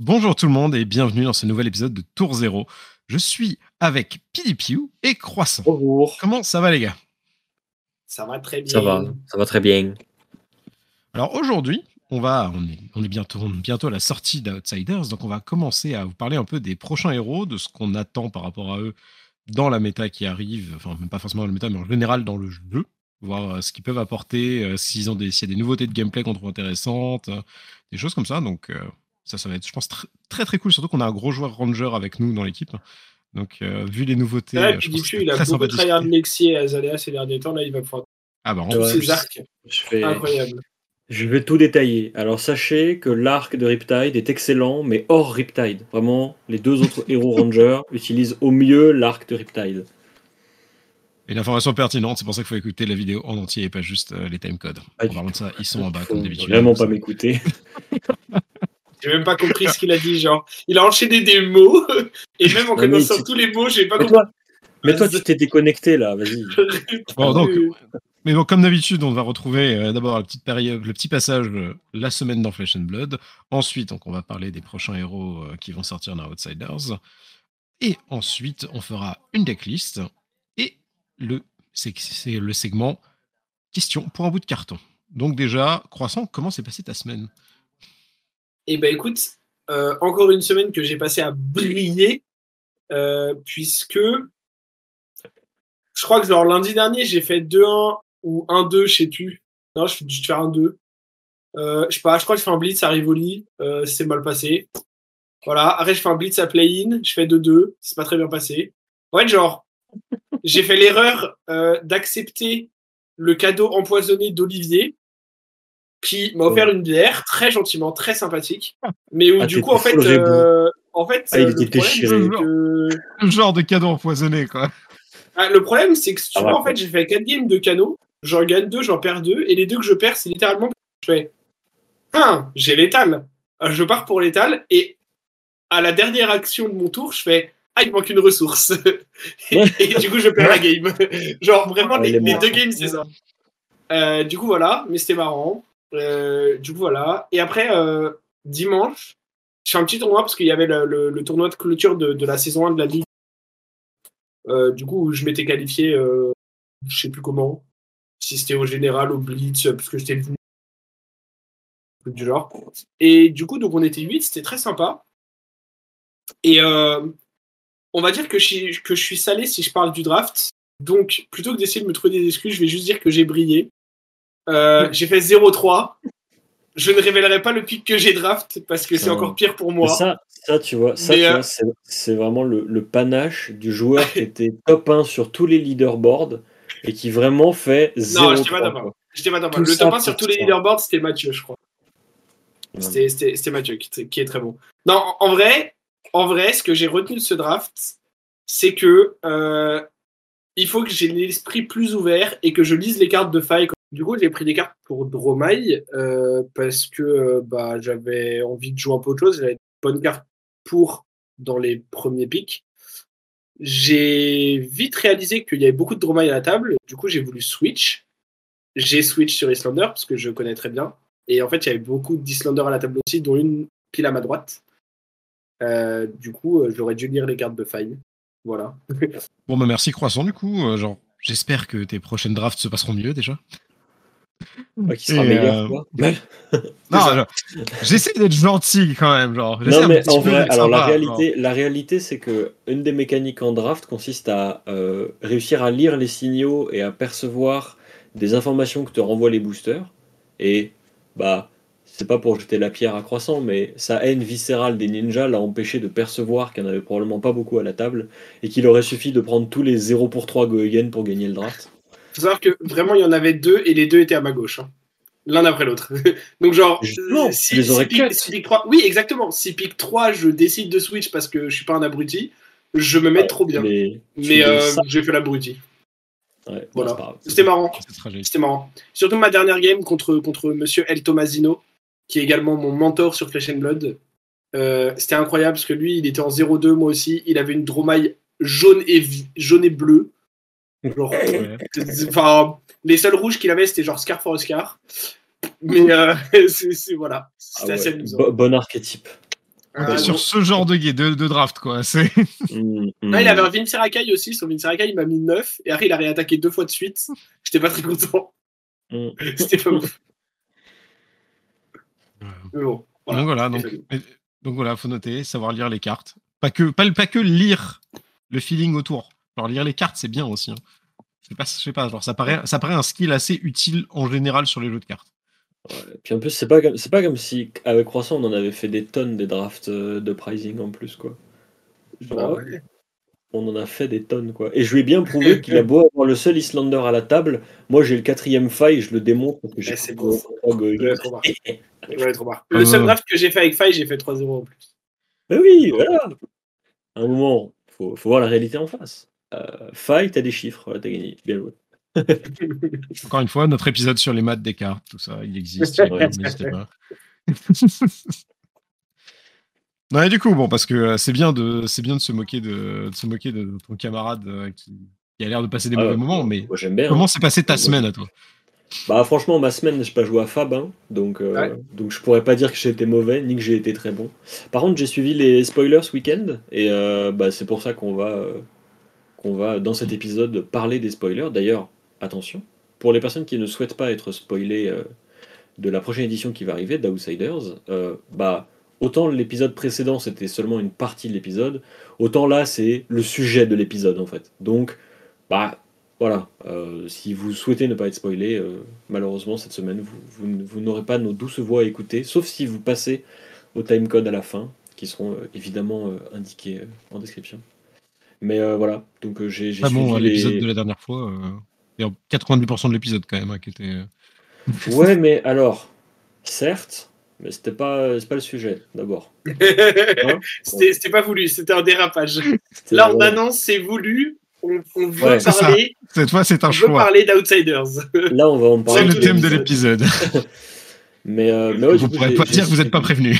Bonjour tout le monde et bienvenue dans ce nouvel épisode de Tour Zéro. Je suis avec PDPU et Croissant. Bonjour. Comment ça va les gars? Ça va très bien. Ça va, ça va très bien. Alors aujourd'hui, on va, on est, on est bientôt, on est bientôt à la sortie d'Outsiders, donc on va commencer à vous parler un peu des prochains héros, de ce qu'on attend par rapport à eux dans la méta qui arrive, enfin même pas forcément dans la méta, mais en général dans le jeu, voir euh, ce qu'ils peuvent apporter, euh, s'ils ont des, s'il y a des nouveautés de gameplay qu'on trouve intéressantes, euh, des choses comme ça. Donc euh, ça, ça va être, je pense, tr- très très cool, surtout qu'on a un gros joueur ranger avec nous dans l'équipe. Donc euh, vu les nouveautés, Ouais, je pense que il a beaucoup tryhard. Lexi et Azalea ces derniers temps. Là, il va pouvoir Ah bah en tous ses arcs. Fais... Incroyable. je vais tout détailler. Alors sachez que l'arc de Riptide est excellent, mais hors Riptide. Vraiment, les deux autres héros Rangers utilisent au mieux l'arc de Riptide. Et l'information pertinente, c'est pour ça qu'il faut écouter la vidéo en entier et pas juste euh, les timecodes. En parlant de ça, ils sont en bas comme d'habitude. Vraiment pas m'écouter. J'ai même pas compris ce qu'il a dit. Genre, il a enchaîné des mots. Et même en Non, connaissant tu- tous les mots, j'ai pas Mais compris. toi, mais toi tu t'es déconnecté là, vas-y. Bon, donc, mais bon, comme d'habitude, on va retrouver euh, d'abord la petite période, le petit passage, euh, la semaine dans Flesh and Blood. Ensuite, donc, on va parler des prochains héros euh, qui vont sortir dans Outsiders. Et ensuite, on fera une decklist et le, c'est, c'est le segment question pour un bout de carton. Donc déjà, Croissant, comment s'est passée ta semaine? Eh ben écoute, euh, encore une semaine que j'ai passé à briller, euh, puisque je crois que genre lundi dernier, j'ai fait 2-1 ou 1-2, je sais plus. Non, je faire 1-2. Euh, je sais pas, je crois que je fais un blitz à Rivoli, euh, c'est mal passé. Voilà, après je fais un blitz à play-in, je fais 2-2, c'est pas très bien passé. En fait, genre, j'ai fait l'erreur d'accepter le cadeau empoisonné d'Olivier, qui m'a offert une bière très gentiment, très sympathique, mais où Ah, du coup en fait, euh, en fait, Ah, il était le problème, déchiré. c'est que Le genre de cadeau empoisonné, quoi. ah, le problème, c'est que tu Ah, vois, en fait, j'ai fait 4 games de canot, j'en gagne 2, j'en perds 2, et les deux que je perds, c'est littéralement je fais Ah, j'ai l'étal. Euh, Je pars pour l'étal, et à la dernière action de mon tour, je fais Ah, il manque une ressource. et, et du coup, je perds la game. Genre, vraiment, les, les deux games, c'est ça. Euh, du coup, voilà, mais c'était marrant. Euh, du coup, voilà. Et après, euh, dimanche, je fais un petit tournoi parce qu'il y avait le, tournoi de clôture de, la saison 1 de la Ligue. Euh, du coup, je m'étais qualifié, je sais plus comment, si c'était au général, au blitz, parce que j'étais venu. Du genre. Et du coup, on était 8, c'était très sympa. Et on va dire que je, que je suis salé si je parle du draft. Donc, plutôt que d'essayer de me trouver des excuses, je vais juste dire que j'ai brillé. Euh, j'ai fait 0-3. Je ne révélerai pas le pic que j'ai draft parce que c'est Non. encore pire pour moi. ça, ça, tu vois, ça, euh, vois, c'est, vraiment le, le panache du joueur qui était top 1 sur tous les leaderboards et qui vraiment fait 0 Non, je pas d'accord. Le top 1 sur tous les leaderboards, c'était Mathieu, je crois. C'était- Mathieu qui, qui est très bon. Non, en, en vrai, en vrai, ce que j'ai retenu de ce draft, c'est que euh, il faut que j'ai l'esprit plus ouvert et que je lise les cartes de faille. Du coup, j'ai pris des cartes pour Dromai euh, parce que euh, bah, j'avais envie de jouer un peu autre chose. J'avais de bonnes cartes pour dans les premiers pics. J'ai vite réalisé qu'il y avait beaucoup de Dromai à la table. Du coup, j'ai voulu switch. J'ai switch sur Islander parce que je connais très bien. Et en fait, il y avait beaucoup d'Islanders à la table aussi, dont une pile à ma droite. Euh, du coup, j'aurais dû lire les cartes de faille. Voilà. Bon, bah merci Croissant, du coup. genre, j'espère que tes prochaines drafts se passeront mieux déjà. Ouais, qui sera Et, meilleur, euh, quoi. Non, j'essaie d'être gentil quand même, genre. Non, mais en vrai, alors la réalité, la réalité, c'est que une des mécaniques en draft consiste à euh, réussir à lire les signaux et à percevoir des informations que te renvoient les boosters. Et bah, c'est pas pour jeter la pierre à croissant, mais sa haine viscérale des ninjas l'a empêché de percevoir qu'il n'y en avait probablement pas beaucoup à la table et qu'il aurait suffi de prendre tous les 0 pour 3 go again pour gagner le draft. Faut savoir que vraiment, il y en avait deux et les deux étaient à ma gauche. hein. L'un après l'autre. Donc, genre, euh, tu les pick, si pick 3, oui, exactement. Si pick 3, je décide de switch parce que je suis pas un abruti, je me mets trop bien. Mais, euh, j'ai fait l'abruti. ouais, voilà. C'était marrant. C'était marrant. Surtout ma dernière game contre, contre monsieur El Tomasino, qui est également mon mentor sur Flesh and Blood. Euh, C'était incroyable parce que lui, il était en 0-2, moi aussi. Il avait une dromaille jaune et, jaune et bleue. Genre, Ouais. enfin, les seuls rouges qu'il avait, c'était genre Scar for Scar. Mais euh, c'est c'est- voilà, Ah ouais, assez amusant. bo- bon archétype. Est sur ce genre de, de, de draft, quoi. C'est... Mm, Non, il avait un Vince Rakai aussi. Son Vince Rakai, il m'a mis 9. Et après, il a réattaqué deux fois de suite. J'étais pas très content. Mm. C'était pas ouf. Mais bon. Donc voilà, donc, donc voilà, faut noter, savoir lire les cartes. Pas que, pas, pas que lire le feeling autour. Genre lire les cartes, c'est bien aussi. hein. C'est pas, je sais pas, genre ça paraît, ça paraît un skill assez utile en général sur les jeux de cartes. Et Puis en plus, c'est pas, comme- c'est pas comme si avec Croissant on en avait fait des tonnes des drafts euh, de pricing en plus, quoi. Genre, Ah ouais. On en a fait des tonnes, quoi. Et je lui ai bien prouvé qu'il a beau avoir le seul Islander à la table. Moi, j'ai le quatrième faille, je le démontre parce que j'ai c'est Je. Je. Le seul draft que j'ai fait avec Faye, j'ai fait 3-0 en plus. Mais oui, voilà. À un moment, faut, faut voir la réalité en face. Euh, faille, t'as des chiffres, voilà, t'as gagné. Bien joué. Encore une fois, notre épisode sur les maths des cartes, tout ça, il existe. N'hésitez pas. Non, et du coup, bon, parce que euh, c'est bien de, c'est bien de se moquer de, de se moquer de ton camarade euh, qui, qui a l'air de passer des Ah, mauvais moments, mais Moi, j'aime bien. comment hein. s'est passée ta Ouais. semaine à toi? Bah, franchement, ma semaine, j'ai pas joué à Fab, hein, donc, euh, Ouais. donc je pourrais pas dire que j'ai été mauvais, ni que j'ai été très bon. Par contre, j'ai suivi les spoilers ce week-end, et euh, bah, c'est pour ça qu'on va, euh, qu'on va, dans cet épisode, parler des spoilers. D'ailleurs, attention, pour les personnes qui ne souhaitent pas être spoilées euh, de la prochaine édition qui va arriver, d'Outsiders, euh, bah, autant l'épisode précédent c'était seulement une partie de l'épisode, autant là c'est le sujet de l'épisode en fait. Donc, bah voilà, euh, si vous souhaitez ne pas être spoilé, malheureusement cette semaine vous, vous, n'aurez pas nos douces voix à écouter, sauf si vous passez au timecode à la fin, qui seront évidemment indiqués en description. Mais euh, voilà, donc euh, j'ai j'ai Ah bon, suivi euh, les- l'épisode de la dernière fois, euh, il y a 90% de l'épisode quand même hein, qui était. euh, Ouais, mais alors, certes, mais c'était pas, c'est pas le sujet d'abord. C'était c'était pas voulu, c'était un dérapage. Là, on annonce, c'est voulu. On, on veut Ouais, c'est parler, Cette fois, c'est on un veut choix. parler d'Outsiders. Là, on va en C'est parler. le tous thème de l'épisode. Mais, euh, mais ouais, du Vous coup, pourrez pas dire que vous n'êtes pas prévenu.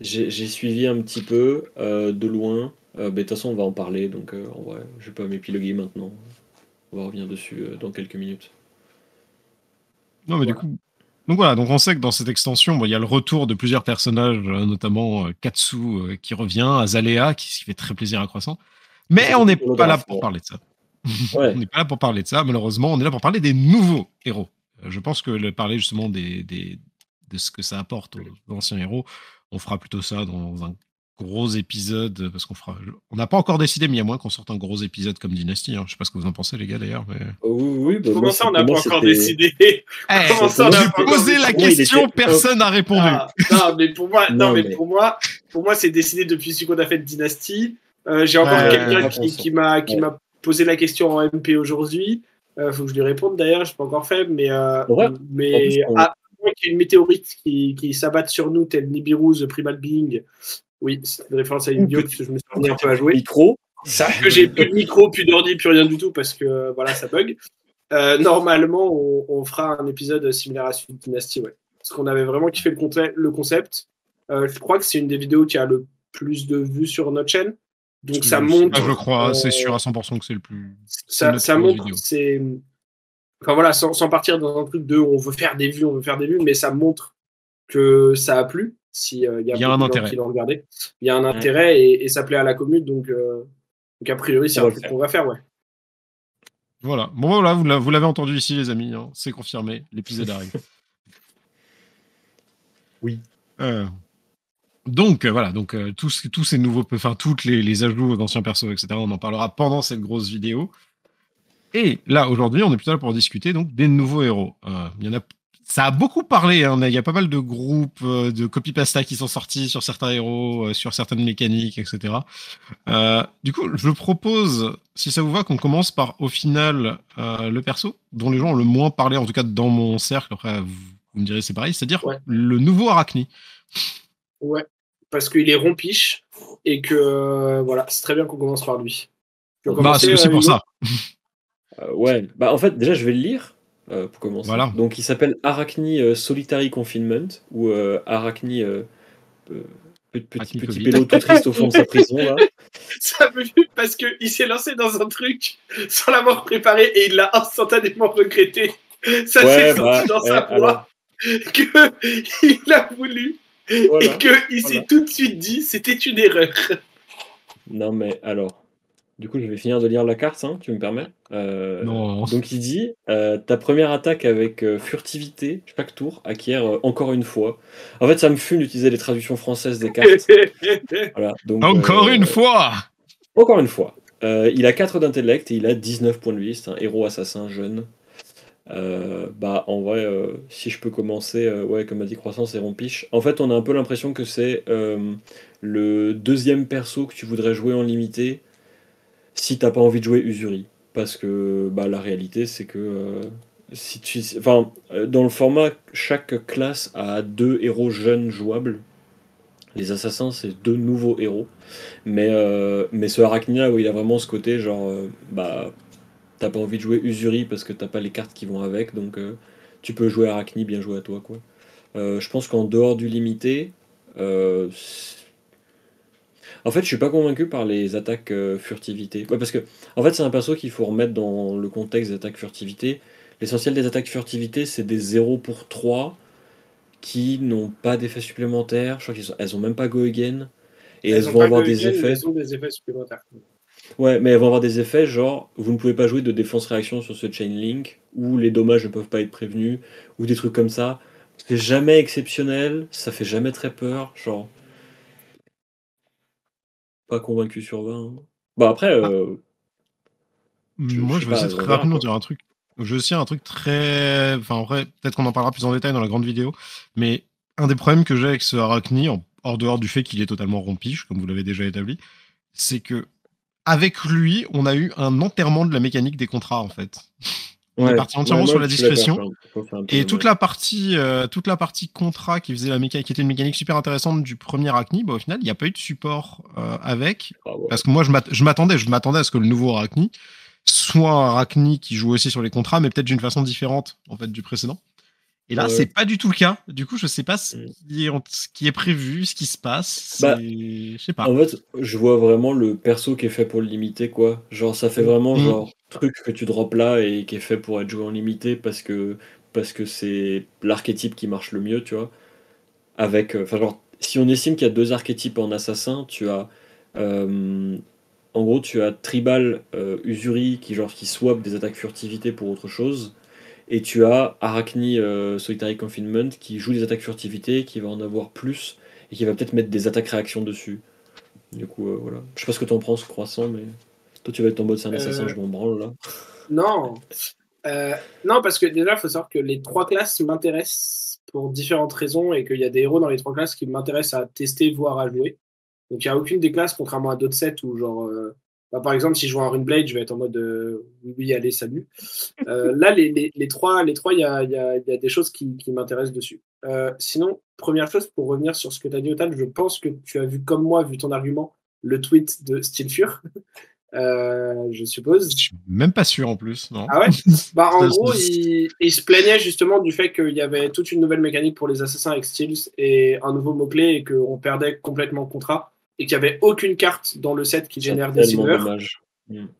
J'ai j'ai suivi un petit peu euh, de loin. Euh, mais de toute façon, on va en parler, donc euh, en vrai, je vais pas m'épiloguer maintenant. On va revenir dessus euh, dans quelques minutes. Non, mais du Voilà. coup. Donc voilà, donc on sait que dans cette extension, bon, il y a le retour de plusieurs personnages, notamment Katsu qui revient, Azalea qui, qui fait très plaisir à Croissant. Mais on n'est pas là pour ouais. parler de ça. Ouais. On n'est pas là pour parler de ça, malheureusement. On est là pour parler des nouveaux héros. Je pense que le parler justement des, des- de ce que ça apporte aux anciens héros, on fera plutôt ça dans un gros épisode, euh, parce qu'on fera. On n'a pas encore décidé, mais il y a moins qu'on sorte un gros épisode comme Dynasty. Hein. Je sais pas ce que vous en pensez, les gars, d'ailleurs. Mais... Oh, oui, oui, bah, Comment ça, on n'a pas encore décidé Eh, Comment ça, on n'a j'ai pas encore posé la il question, était- personne n'a répondu. Ah, non, mais pour moi, non, Non, mais mais- pour moi, pour moi, c'est décidé depuis ce qu'on a fait de Dynasty. Euh, J'ai encore quelqu'un qui, m'a qui Ouais. m'a posé la question en MP aujourd'hui. Euh, faut que je lui réponde d'ailleurs, je pas encore fait, mais euh, Ouais. Mais qu'il y ait une météorite qui, qui s'abatte sur nous, tel Nibiru, The Primal Being. Oui, c'est une référence à une bio parce que je me suis un peu à jouer. Micro, ça. que j'ai plus de micro, plus d'ordi, plus rien du tout parce que voilà, ça bug. Euh, normalement, on, on fera un épisode similaire à celui de Dynasty, ouais. Parce qu'on avait vraiment kiffé le, conte- le concept. Euh, je crois que c'est une des vidéos qui a le plus de vues sur notre chaîne. Donc ça montre. ah, je crois, euh, c'est sûr à 100% que c'est le plus. ça, ça montre, c'est. Enfin voilà, sans, sans partir dans un truc de on veut faire des vues, on veut faire des vues, mais ça montre que ça a plu. Si euh, il y a, Il y a un gens intérêt. qui l'ont regardé, il y a un intérêt et, et ça plaît à la commune, donc, euh, donc a priori c'est un truc qu'on va faire, ouais. Voilà. Bon, voilà, vous l'a- vous l'avez entendu ici, les amis. hein. C'est confirmé. L'épisode arrive. Oui. Euh, donc, euh, voilà. Donc, euh, tous, tous ces nouveaux, enfin, toutes les, les ajouts d'anciens persos, etc., on en parlera pendant cette grosse vidéo. Et là, aujourd'hui, on est plutôt là pour discuter donc des nouveaux héros. Euh, Il y en a. Ça a beaucoup parlé. hein. Il y a pas mal de groupes euh, de copy-pasta qui sont sortis sur certains héros, euh, sur certaines mécaniques, etc. Euh, du coup, je propose, si ça vous va, qu'on commence par, au final, euh, le perso dont les gens ont le moins parlé, en tout cas dans mon cercle. Après, vous, vous me direz c'est pareil, c'est-à-dire Ouais. le nouveau Arachni. Ouais, parce qu'il est rompiche et que euh, voilà, c'est très bien qu'on commence par lui. Bah, c'est aussi pour ça. Euh, ouais, bah en fait, déjà, je vais le lire euh, pour commencer. Voilà. Donc, il s'appelle Arachni euh, Solitary Confinement ou euh, Arachni euh, euh, pe- petit, Arachni petit pélo tout triste au fond de sa prison. Là. Ça me parce qu'il s'est lancé dans un truc sans l'avoir préparé et il l'a instantanément regretté. Ça Ouais, s'est bah, senti dans ouais, sa voix qu'il a voulu et qu'il s'est tout de suite dit c'était une erreur. Non, mais alors, du coup, je vais finir de lire la carte, hein, tu me permets euh, Non. Donc, il dit euh, ta première attaque avec euh, furtivité, chaque tour, acquiert euh, encore une fois. En fait, ça me fume d'utiliser les traductions françaises des cartes. Voilà, donc, Encore une fois Encore une fois. Il a 4 d'intellect et il a 19 points de vie. C'est un héros assassin jeune. Bah, en vrai, si je peux commencer, ouais, comme a dit Croissance et Rompiche. En fait, on a un peu l'impression que c'est le deuxième perso que tu voudrais jouer en limité si t'as pas envie de jouer Usuri. Parce que bah, la réalité, c'est que euh, si tu, enfin, euh, dans le format, chaque classe a deux héros jeunes jouables. Les assassins, c'est deux nouveaux héros. Mais, euh, mais ce Arachnia, où il a vraiment ce côté, genre, euh, bah, t'as pas envie de jouer Usuri parce que t'as pas les cartes qui vont avec, donc tu peux jouer Arachni, bien joué à toi, quoi. Je pense qu'en dehors du limité, en fait, je suis pas convaincu par les attaques euh, furtivité. Ouais, parce que, en fait, c'est un perso qu'il faut remettre dans le contexte des attaques furtivité. L'essentiel des attaques furtivité, c'est des 0 pour 3 qui n'ont pas d'effet supplémentaire. Je crois qu'elles sont- elles ont même pas Go Again. Et elles, ont vont avoir des effets. Elles ont des effets supplémentaires. Ouais, mais elles vont avoir des effets genre vous ne pouvez pas jouer de défense réaction sur ce chain link, ou les dommages ne peuvent pas être prévenus, ou des trucs comme ça. C'est jamais exceptionnel, ça fait jamais très peur, genre. Pas convaincu sur 20. hein. Bon après, euh, Je- Moi, je je vais essayer de très verra, rapidement dire un truc. Je aussi un truc très. Enfin, en vrai, peut-être qu'on en parlera plus en détail dans la grande vidéo. Mais un des problèmes que j'ai avec ce Arachni, en hors dehors du fait qu'il est totalement rompiche, comme vous l'avez déjà établi, c'est que avec lui, on a eu un enterrement de la mécanique des contrats, en fait. On est parti entièrement sur la discrétion. Et toute dommage. la partie, euh, toute la partie contrat qui faisait la mécanique, qui était une mécanique super intéressante du premier Arachni, bah, au final, il n'y a pas eu de support euh, avec. Ah ouais. Parce que moi, je m'attendais, je m'attendais à ce que le nouveau Arachni soit un Arachni qui joue aussi sur les contrats, mais peut-être d'une façon différente en fait du précédent. Et là, c'est pas du tout le cas. Du coup, je sais pas ce Mm. qui est, ce qui est prévu, ce qui se passe. Bah, je sais pas. En fait, je vois vraiment le perso qui est fait pour le limiter, quoi. Genre, ça fait vraiment Mhm. genre truc que tu drops là et qui est fait pour être joué en limité parce que parce que c'est l'archétype qui marche le mieux, tu vois. Avec, euh, enfin genre, si on estime qu'il y a deux archétypes en assassin, tu as, euh, en gros, tu as Tribal euh, Usuri qui genre qui swap des attaques furtivité pour autre chose. Et tu as Arachni euh, Solitary Confinement qui joue des attaques furtivité, qui va en avoir plus et qui va peut-être mettre des attaques réaction dessus. Du coup, euh, voilà. Je sais pas ce que t'en penses, Croissant, mais toi, tu vas être en mode c'est un assassin, Euh, je m'en branle là. Non. Non, parce que déjà, il faut savoir que les trois classes m'intéressent pour différentes raisons et qu'il y a des héros dans les trois classes qui m'intéressent à tester, voire à jouer. Donc, il n'y a aucune des classes, contrairement à d'autres sets où, genre, euh, bah, par exemple, si je joue un Runeblade, je vais être en mode euh, oui, oui, allez, salut. Euh, là, les, les, les trois, les trois, il y a, il y, a, il y a des choses qui, qui m'intéressent dessus. Euh, sinon, première chose, pour revenir sur ce que tu as dit, Otal, je pense que tu as vu comme moi, vu ton argument, le tweet de Steelfur, euh, je suppose. Je suis même pas sûr en plus, non? Ah ouais? Bah en gros, il se plaignait justement du fait qu'il y avait toute une nouvelle mécanique pour les assassins avec Steels et un nouveau mot-clé et qu'on perdait complètement le contrat et qu'il n'y avait aucune carte dans le set qui génère des silver. dommage.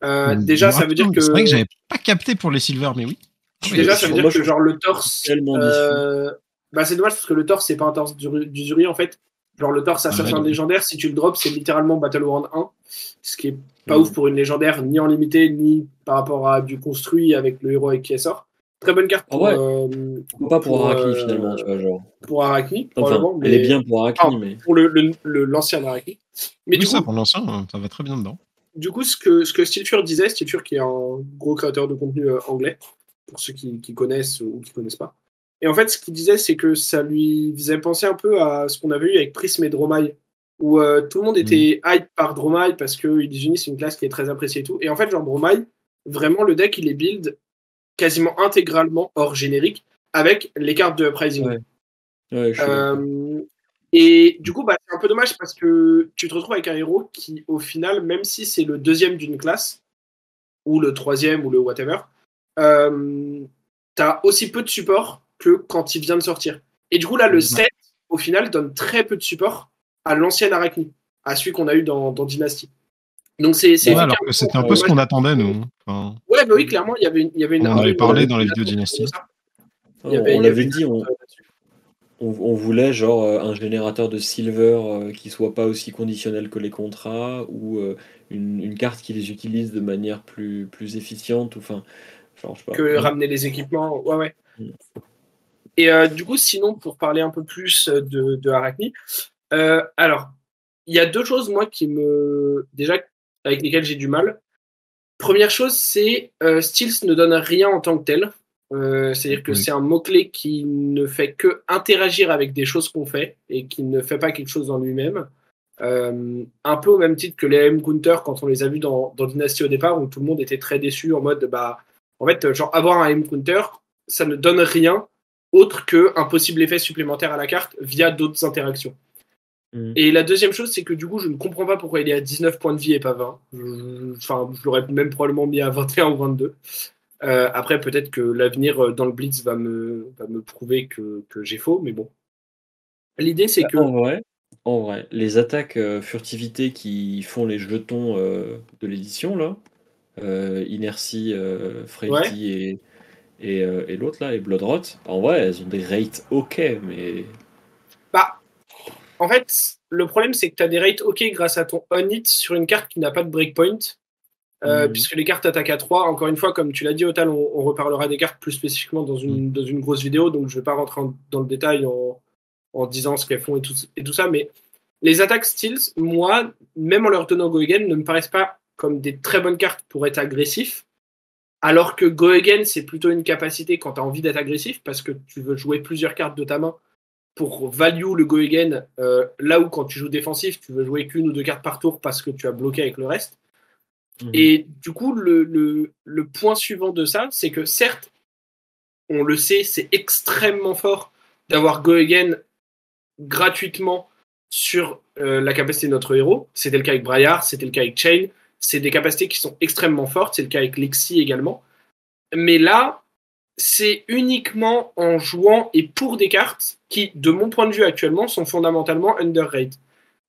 Euh, Mm. déjà, ça veut dire que C'est vrai que j'avais pas capté pour les silver, mais oui. Oui, déjà, ça veut dire que genre le torse. Tellement euh, bah c'est dommage parce que le torse c'est pas un torse d'Uru- d'Usuri en fait. Genre le torse assassin ouais. légendaire, si tu le drops, c'est littéralement Battle Round 1, ce qui est pas Mm. ouf pour une légendaire, ni en limité, ni par rapport à du construit avec le héros avec qui elle sort. Très bonne carte Ah pour, ouais. euh, Pourquoi pas pour, Pour, Arachni euh, finalement, tu vois, genre. pour Arachni, Enfin, probablement, elle mais est bien pour Ah. mais. pour le, le, le- l'ancien Arachni. Mais Oui, du ça coup, pour l'ancien, hein, ça va très bien dedans. du coup, ce que, ce que Stilfur disait, Stilfur qui est un gros créateur de contenu euh, anglais, pour ceux qui, qui connaissent ou qui connaissent pas. Et en fait, ce qu'il disait, c'est que ça lui faisait penser un peu à ce qu'on avait eu avec Prism et Dromai, où euh, tout le monde était hype par Dromai parce que Illusioni, c'est une classe qui est très appréciée et tout. Et en fait, genre Dromai, vraiment, le deck, il est build quasiment intégralement hors générique avec les cartes de. Ouais. Ouais, d'accord. Euh, et du coup, bah, c'est un peu dommage parce que tu te retrouves avec un héros qui, au final, même si c'est le deuxième d'une classe, ou le troisième, ou le whatever, euh, t'as aussi peu de support que quand il vient de sortir. Et du coup, là, le Ouais. set, au final, donne très peu de support à l'ancien Arachni, à celui qu'on a eu dans, dans Dynasty. Donc, c'est. c'est Ouais, alors effectivement que c'était un peu ce qu'on attendait, nous. Enfin, Ouais, bah oui, clairement, il y avait une. Il y avait une On avait une- parlé une- dans les une- vidéos Dynasty. Il y avait- on il y l'avait avait- dit, on, on, voulait genre euh, un générateur de silver euh, qui soit pas aussi conditionnel que les contrats ou euh, une, carte qui les utilise de manière plus, plus efficiente. Enfin, Que ramener les équipements. Ouais, ouais. Mm. Et du coup, sinon, pour parler un peu plus de, de Arachni, alors, il y a deux choses, moi, qui me. Déjà, avec lesquelles j'ai du mal. Première chose, c'est Steels ne donne rien en tant que tel. Euh, c'est-à-dire que c'est un mot-clé qui ne fait que interagir avec des choses qu'on fait et qui ne fait pas quelque chose en lui-même. Euh, un peu au même titre que les M Counter quand on les a vus dans, Dynasty au départ, où tout le monde était très déçu en mode bah, en fait, genre avoir un M Counter, ça ne donne rien autre qu'un possible effet supplémentaire à la carte via d'autres interactions. Mm. Et la deuxième chose, c'est que du coup, je ne comprends pas pourquoi il est à 19 points de vie et pas 20. Enfin, je l'aurais même probablement mis à 21 ou 22. Euh, après, peut-être que l'avenir euh, dans le Blitz va me, va me prouver que, que j'ai faux, mais bon. L'idée, c'est bah, que. En vrai, en vrai, les attaques euh, furtivité qui font les jetons de l'édition, là, Inertie, Frailty et, et, et l'autre, là, et Bloodrot, en vrai, elles ont des rates ok, mais. En fait, le problème, c'est que tu as des rates ok grâce à ton on-hit sur une carte qui n'a pas de breakpoint. Euh, mm. puisque les cartes attaquent à 3, encore une fois, comme tu l'as dit, Otal, on, on, reparlera des cartes plus spécifiquement dans une, mm. dans une grosse vidéo, donc je ne vais pas rentrer dans le détail en, en disant ce qu'elles font et tout, et tout, ça, mais les attaques Steels, moi, même en leur donnant Go Again, ne me paraissent pas comme des très bonnes cartes pour être agressif, alors que Go Again, c'est plutôt une capacité quand tu as envie d'être agressif, parce que tu veux jouer plusieurs cartes de ta main pour value le Go Again, euh, là où quand tu joues défensif, tu veux jouer qu'une ou deux cartes par tour parce que tu as bloqué avec le reste. Mhm. Et du coup, le, le, point suivant de ça, c'est que certes, on le sait, c'est extrêmement fort d'avoir Go Again gratuitement sur euh, la capacité de notre héros. C'était le cas avec Briar, c'était le cas avec Chain. C'est des capacités qui sont extrêmement fortes. C'est le cas avec Lexi également. Mais là, c'est uniquement en jouant et pour des cartes qui, de mon point de vue actuellement, sont fondamentalement underrated.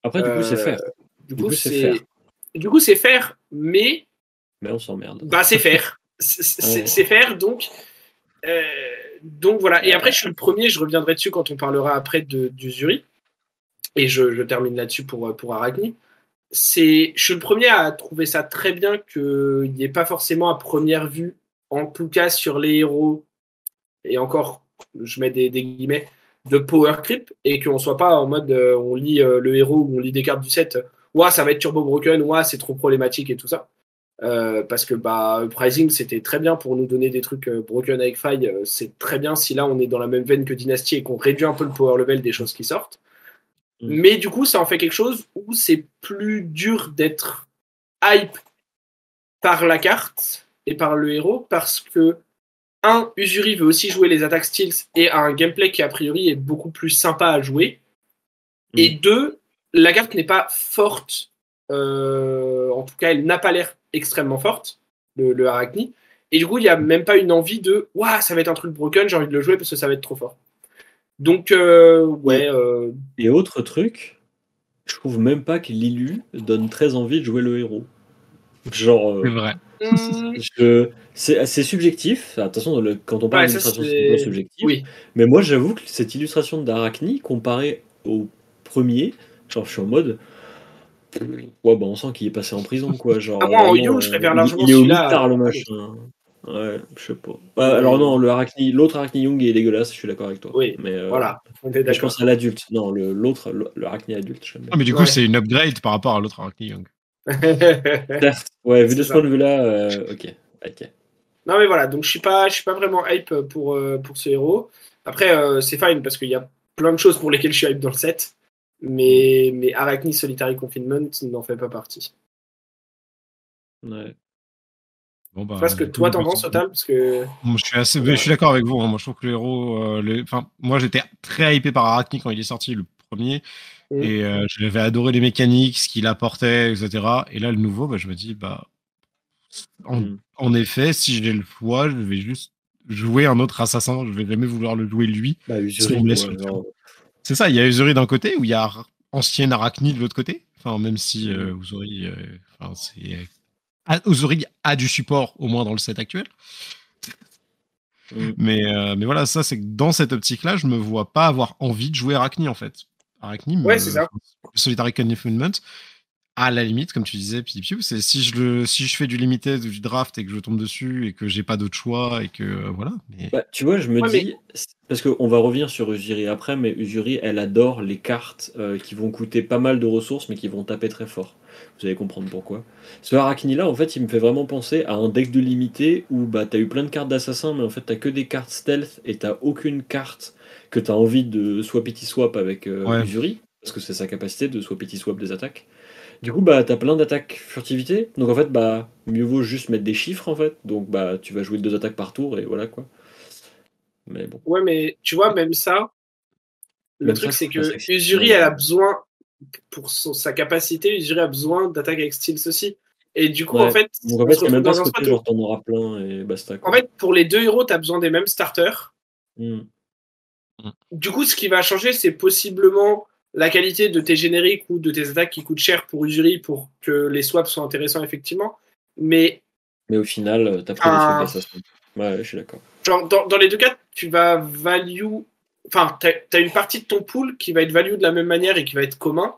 Après, du coup, c'est faire. Euh, du, coup, c'est du coup, c'est faire, mais. Mais on s'emmerde. Bah, c'est faire. C'est faire, donc. Euh, donc voilà. Et après, je suis le premier, je reviendrai dessus quand on parlera après de, du Zuri. Et je, termine là-dessus pour, pour Arachni. Je suis le premier à trouver ça très bien qu'il n'y ait pas forcément à première vue, en tout cas sur les héros, et encore, je mets des, guillemets, de power creep, et qu'on soit pas en mode euh, on lit euh, le héros ou on lit des cartes du set ouais, ça va être turbo broken, ouais, c'est trop problématique et tout ça. Euh, parce que bah, Pricing, c'était très bien pour nous donner des trucs broken avec faille. C'est très bien si là on est dans la même veine que Dynasty et qu'on réduit un peu le power level des choses qui sortent. Mm. Mais du coup, ça en fait quelque chose où c'est plus dur d'être hype par la carte et par le héros parce que, un, Usuri veut aussi jouer les attaques steals et a un gameplay qui a priori est beaucoup plus sympa à jouer. Mm. Et deux, la carte n'est pas forte. Euh, en tout cas, elle n'a pas l'air extrêmement forte, le, le Arachni. Et du coup, il n'y a même pas une envie de Waouh, ça va être un truc broken, j'ai envie de le jouer parce que ça va être trop fort. Donc, euh, ouais. Euh, Et autre truc, je trouve même pas que l'ILU donne très envie de jouer le héros. Genre. c'est vrai. Hmm. C'est subjectif. Attention, quand on parle d'illustration, c'est subjectif. Oui. Mais moi, j'avoue que cette illustration d'Arachni, comparée au premier, Genre, je suis en mode. Ouais, bah, on sent qu'il est passé en prison, quoi. Genre, ah, moi, en You, je préfère largement Il est au tard, le machin. Ouais, je sais pas. alors, non, le Arachni, l'autre Arachni Young est dégueulasse, je suis d'accord avec toi. Oui, mais euh, voilà. je pense à l'adulte. Non, l'autre, le, le, Arachni adulte. Ah, mais du coup, c'est une upgrade par rapport à l'autre Arachni Young. ouais, vu de ce point de vue-là, euh, ok. ok. Non, mais voilà, donc je suis pas, je suis pas vraiment hype pour, euh, pour ce héros. Après, c'est fine parce qu'il y a plein de choses pour lesquelles je suis hype dans le set mais, mais Arachne Solitary Confinement n'en fait pas partie. Ouais. Bon bah, parce que toi t'en penses total parce que je suis assez je suis d'accord avec vous hein. moi je trouve que le héros euh, enfin moi j'étais très hypé par Arachne quand il est sorti le premier mm. et euh, je l'avais adoré les mécaniques ce qu'il apportait etc et là le nouveau bah, je me dis bah en, mm. en effet si j'ai le choix je vais juste jouer un autre assassin je vais jamais vouloir le jouer lui bah, c'est ça, il y a Usuri d'un côté ou il y a Ancienne Arachni de l'autre côté? Enfin, même si euh, Usuri, euh, enfin, c'est... Ah, a du support, au moins dans le set actuel. Mm. Mais, euh, mais voilà, ça, c'est que dans cette optique-là, je me vois pas avoir envie de jouer Arachni, en fait. Arachni, ouais, c'est ça. Solitary Confinement, à la limite, comme tu disais, Pipiu, c'est si je le, si je fais du limited ou du draft et que je tombe dessus et que j'ai pas d'autre choix et que euh, voilà. Mais... Bah, tu vois, je me dis, parce qu'on va revenir sur Usuri après, mais Usuri, elle adore les cartes euh, qui vont coûter pas mal de ressources, mais qui vont taper très fort. Vous allez comprendre pourquoi. Ce Arachni là, en fait, il me fait vraiment penser à un deck de limité où bah t'as eu plein de cartes d'assassin, mais en fait t'as que des cartes stealth et t'as aucune carte que t'as envie de swapity swap avec euh, Usuri, parce que c'est sa capacité de swapity swap des attaques. Du coup, bah, t'as plein d'attaques furtivité. Donc en fait, bah, mieux vaut juste mettre des chiffres en fait. Donc bah, tu vas jouer deux attaques par tour et voilà quoi. Mais bon. Ouais, mais tu vois, même ça, le truc c'est que Usuri, elle a besoin, pour sa capacité, Usuri a besoin d'attaques avec Steels aussi. Et du coup, en fait, Donc, en fait même pas ce côté, genre t'en auras plein et basta. En fait, pour les deux héros, t'as besoin des mêmes starters. Hmm. Du coup, ce qui va changer, c'est possiblement la qualité de tes génériques ou de tes attaques qui coûtent cher pour Usuri pour que les swaps soient intéressants, effectivement. Mais. Mais au final, euh, t'as pris des swaps Ouais, je suis d'accord. Genre, dans, les deux cas, tu vas value. Enfin, t'as as une partie de ton pool qui va être value de la même manière et qui va être commun.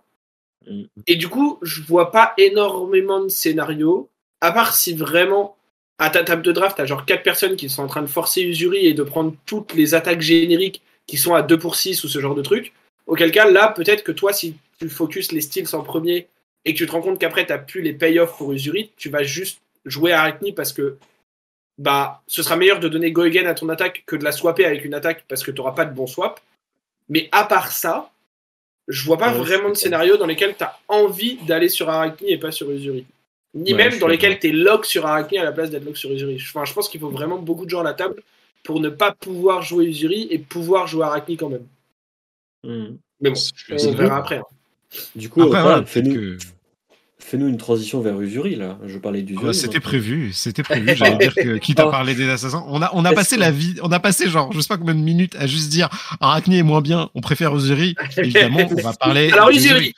Mm. Et du coup, je vois pas énormément de scénarios, à part si vraiment à ta table de draft, t'as genre 4 personnes qui sont en train de forcer Usuri et de prendre toutes les attaques génériques qui sont à 2 pour 6 ou ce genre de truc. Auquel cas, là, peut-être que toi, si tu focus les styles en premier et que tu te rends compte qu'après, tu n'as plus les payoffs pour Usuri, tu vas juste jouer Arachni parce que bah, ce sera meilleur de donner Go Again à ton attaque que de la swapper avec une attaque parce que tu n'auras pas de bon swap. Mais à part ça, je vois pas vraiment de scénario dans lesquels tu as envie d'aller sur Arachni et pas sur Usuri. Ni même dans lesquels tu es lock sur Arachni à la place d'être lock sur Usuri. Enfin, je pense qu'il faut vraiment beaucoup de gens à la table pour ne pas pouvoir jouer Usuri et pouvoir jouer Arachni quand même. Hmm. Mais bon, on verra après. Hein. Du coup, fais-nous une transition vers Usuri, là. Je parlais d'Usuri. c'était prévu, c'était prévu. J'allais dire que quitte à parler des assassins, on a, on a passé la vie, on a passé genre, je sais pas combien de minutes à juste dire Arachne est moins bien, on préfère Usuri. Évidemment, on va parler. Alors, Usuri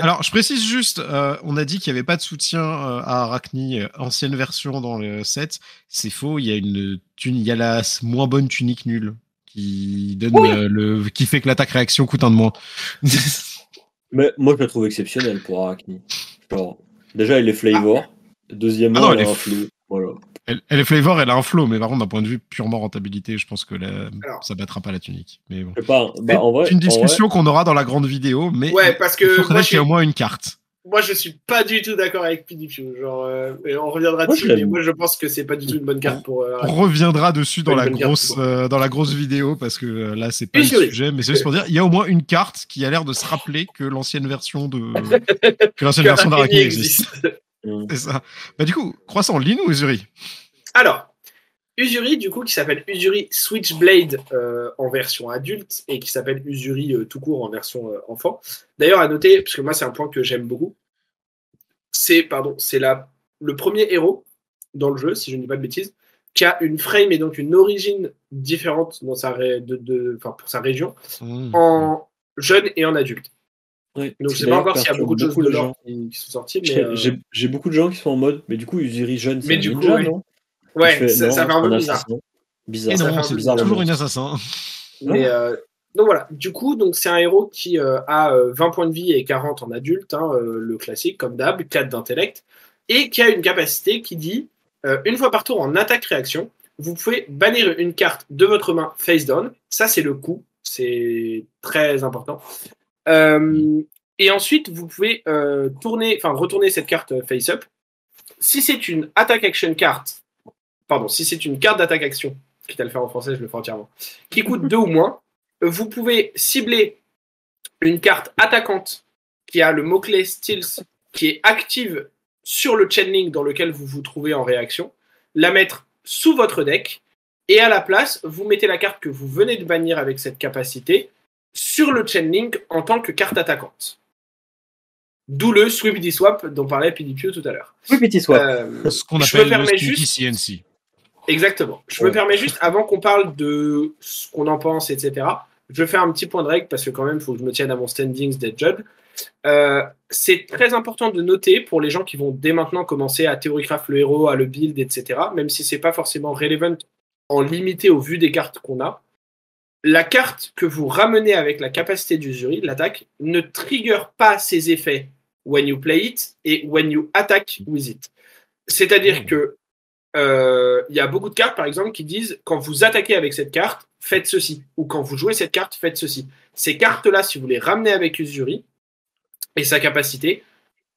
Alors, je précise juste, euh, on a dit qu'il n'y avait pas de soutien euh, à Arachne, euh, ancienne version dans le set. C'est faux, il y a une il y a la moins bonne tunique nulle qui donne euh, le, qui fait que l'attaque réaction coûte un de moins. Mais moi, je la trouve exceptionnelle pour Arachne. Déjà, elle est flavor. Deuxièmement, ah elle, est un flow. Voilà. Elle, est flavor, elle a un flow, mais par contre, d'un point de vue purement rentabilité, je pense que ça battra pas la tunique. Mais bon. Bah, c'est une discussion qu'on aura dans la grande vidéo, mais ouais, parce que il faut qu'il y ait au moins une carte moi, je suis pas du tout d'accord avec PDP. Genre, euh, on reviendra dessus, mais moi, je pense que c'est pas du tout une bonne carte pour. Euh, on reviendra dessus dans la grosse, euh, dans la grosse vidéo parce que là, c'est pas le sujet, mais c'est juste pour dire, il y a au moins une carte qui a l'air de se rappeler que l'ancienne version de, que l'ancienne version d'Arachne existe. c'est ça. Bah du coup, croissant, lis ou Usuri Alors, Usuri, du coup, qui s'appelle Usuri Switchblade euh, en version adulte et qui s'appelle Usuri euh, tout court en version euh, enfant. D'ailleurs, à noter, parce que moi, c'est un point que j'aime beaucoup, c'est pardon, c'est le premier héros dans le jeu, si je ne dis pas de bêtises, qui a une frame et donc une origine différente dans sa de, pour sa région, mmh. en jeune et en adulte. donc je sais pas encore s'il y a beaucoup de choses de gens qui, sont sortis. J'ai beaucoup de gens qui sont en mode, mais du coup, Usuri jeune, c'est du coup, non? Ouais, ça, fait un peu bizarre. Bizarre. c'est bizarre toujours une assassin. Mais euh, donc voilà, du coup, c'est un héros qui euh, a 20 euh, points de vie et 40 en adulte, hein, le classique comme d'hab, 4 d'intellect, et qui a une capacité qui dit une fois par tour en attaque-réaction, vous pouvez bannir une carte de votre main face down. Ça, c'est le coup, c'est très important. et ensuite, vous pouvez tourner, retourner cette carte face up. Si c'est une attaque action carte pardon, si c'est une carte d'attaque action, quitte à le faire en français, je le fais entièrement, qui coûte 2 ou moins, vous pouvez cibler une carte attaquante qui a le mot-clé Steals qui est active sur le chain dans lequel vous vous trouvez en réaction, la mettre sous votre deck, et à la place, vous mettez la carte que vous venez de bannir avec cette capacité sur le chain en tant que carte attaquante. D'où le Sweepity Swap dont parlait PDPO tout à l'heure. Sweepity Swap. Euh, ce qu'on appelle le juste... CNC. Exactement. Je me permets juste, avant qu'on parle de ce qu'on en pense, etc., je fais un petit point de règle parce que quand même, il faut que je me tienne à mon standings dead job. Euh, c'est très important de noter pour les gens qui vont dès maintenant commencer à théorigraphe le héros, à le build, etc., même si c'est pas forcément relevant en limité au vu des cartes qu'on a, la carte que vous ramenez avec la capacité d'usury, l'attaque, ne trigger pas ses effets when you play it et when you attack with it. C'est-à-dire que euh, il y a beaucoup de cartes, par exemple, qui disent quand vous attaquez avec cette carte, faites ceci, ou quand vous jouez cette carte, faites ceci. Ces cartes-là, si vous les ramenez avec Usuri et sa capacité,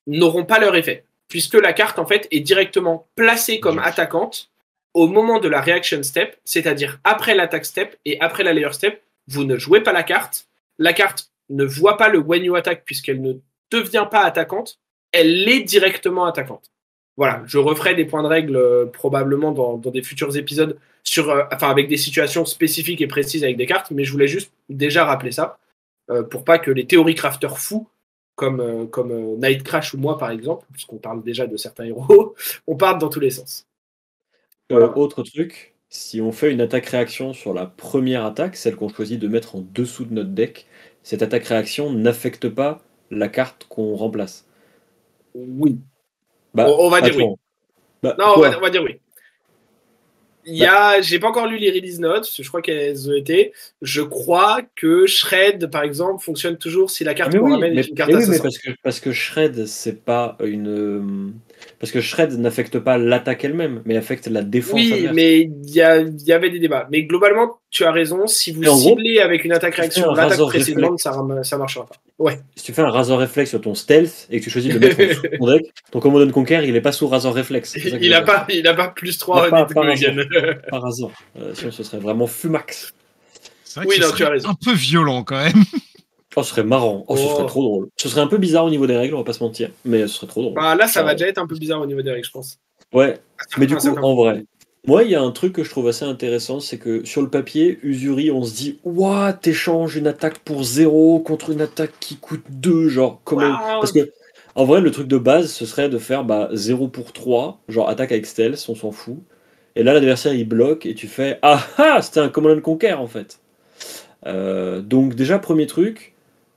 n'auront pas leur effet, puisque la carte, en fait, est directement placée comme attaquante au moment de la reaction step, c'est-à-dire après l'attaque step et après la layer step, vous ne jouez pas la carte. La carte ne voit pas le when you attack puisqu'elle ne devient pas attaquante, elle est directement attaquante. Voilà, je referai des points de règle euh, probablement dans, des futurs épisodes sur, euh, enfin avec des situations spécifiques et précises avec des cartes, mais je voulais juste déjà rappeler ça euh, pour pas que les théories crafters fous comme, comme Night Crash ou moi par exemple, puisqu'on parle déjà de certains héros, on part dans tous les sens. autre truc, si on fait une attaque-réaction sur la première attaque, celle qu'on choisit de mettre en dessous de notre deck, cette attaque-réaction n'affecte pas la carte qu'on remplace. Oui, bah, on, va dire oui. Bah, non, on va, dire oui. Il y a, j'ai pas encore lu les release notes, je crois qu'elles ont été. Je crois que Shred, par exemple, fonctionne toujours si la carte qu'on ramène est une carte oui, mais parce que, parce que Shred, c'est pas une. Parce que Shred n'affecte pas l'attaque elle-même, mais affecte la défense. Oui, mais il y, y, avait des débats. Mais globalement, tu as raison. Si vous ciblez avec une attaque-réaction l'attaque précédente, ça, ça marchera pas. Ouais. Si tu fais un Razor Reflex sur ton stealth et que tu choisis de le mettre sur ton deck, ton Command Conquer, il est pas sous Razor Reflex. Il a, pas, il a pas plus 3 pas, par, Razor. Euh, sinon, ce serait vraiment Fumax. Oui, non, tu as raison. Un peu violent quand même. Oh, ce serait marrant. Oh, ce serait oh. trop drôle. Ce serait un peu bizarre au niveau des règles, on va pas se mentir. Mais ce serait trop drôle. Bah, là, ça va déjà être un peu bizarre au niveau des règles, je pense. Ouais. Mais du coup, en vrai, moi, il y a un truc que je trouve assez intéressant, c'est que sur le papier, Usuri, on se dit, ouah, t'échanges une attaque pour 0 contre une attaque qui coûte 2, genre, comment. Parce que, en vrai, le truc de base, ce serait de faire bah, 0 pour 3, genre attaque avec stealth, on s'en fout. Et là, l'adversaire, il bloque et tu fais, ah ah, c'était un Command Conquer, en fait. Euh, donc, déjà, premier truc,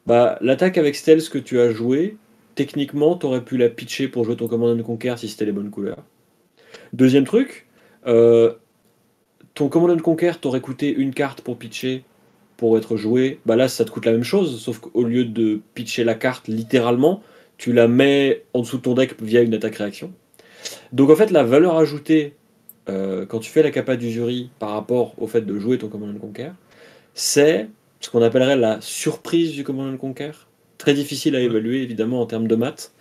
bah, l'attaque avec stealth que tu as joué, techniquement, tu aurais pu la pitcher pour jouer ton Command Conquer si c'était les bonnes couleurs. Deuxième truc, euh, ton Command Conquer t'aurait coûté une carte pour pitcher pour être joué. Bah là, ça te coûte la même chose, sauf qu'au lieu de pitcher la carte littéralement, tu la mets en dessous de ton deck via une attaque réaction. Donc en fait, la valeur ajoutée euh, quand tu fais la capa du jury par rapport au fait de jouer ton Command Conquer, c'est ce qu'on appellerait la surprise du Command Conquer. Très difficile à évaluer, évidemment, en termes de maths.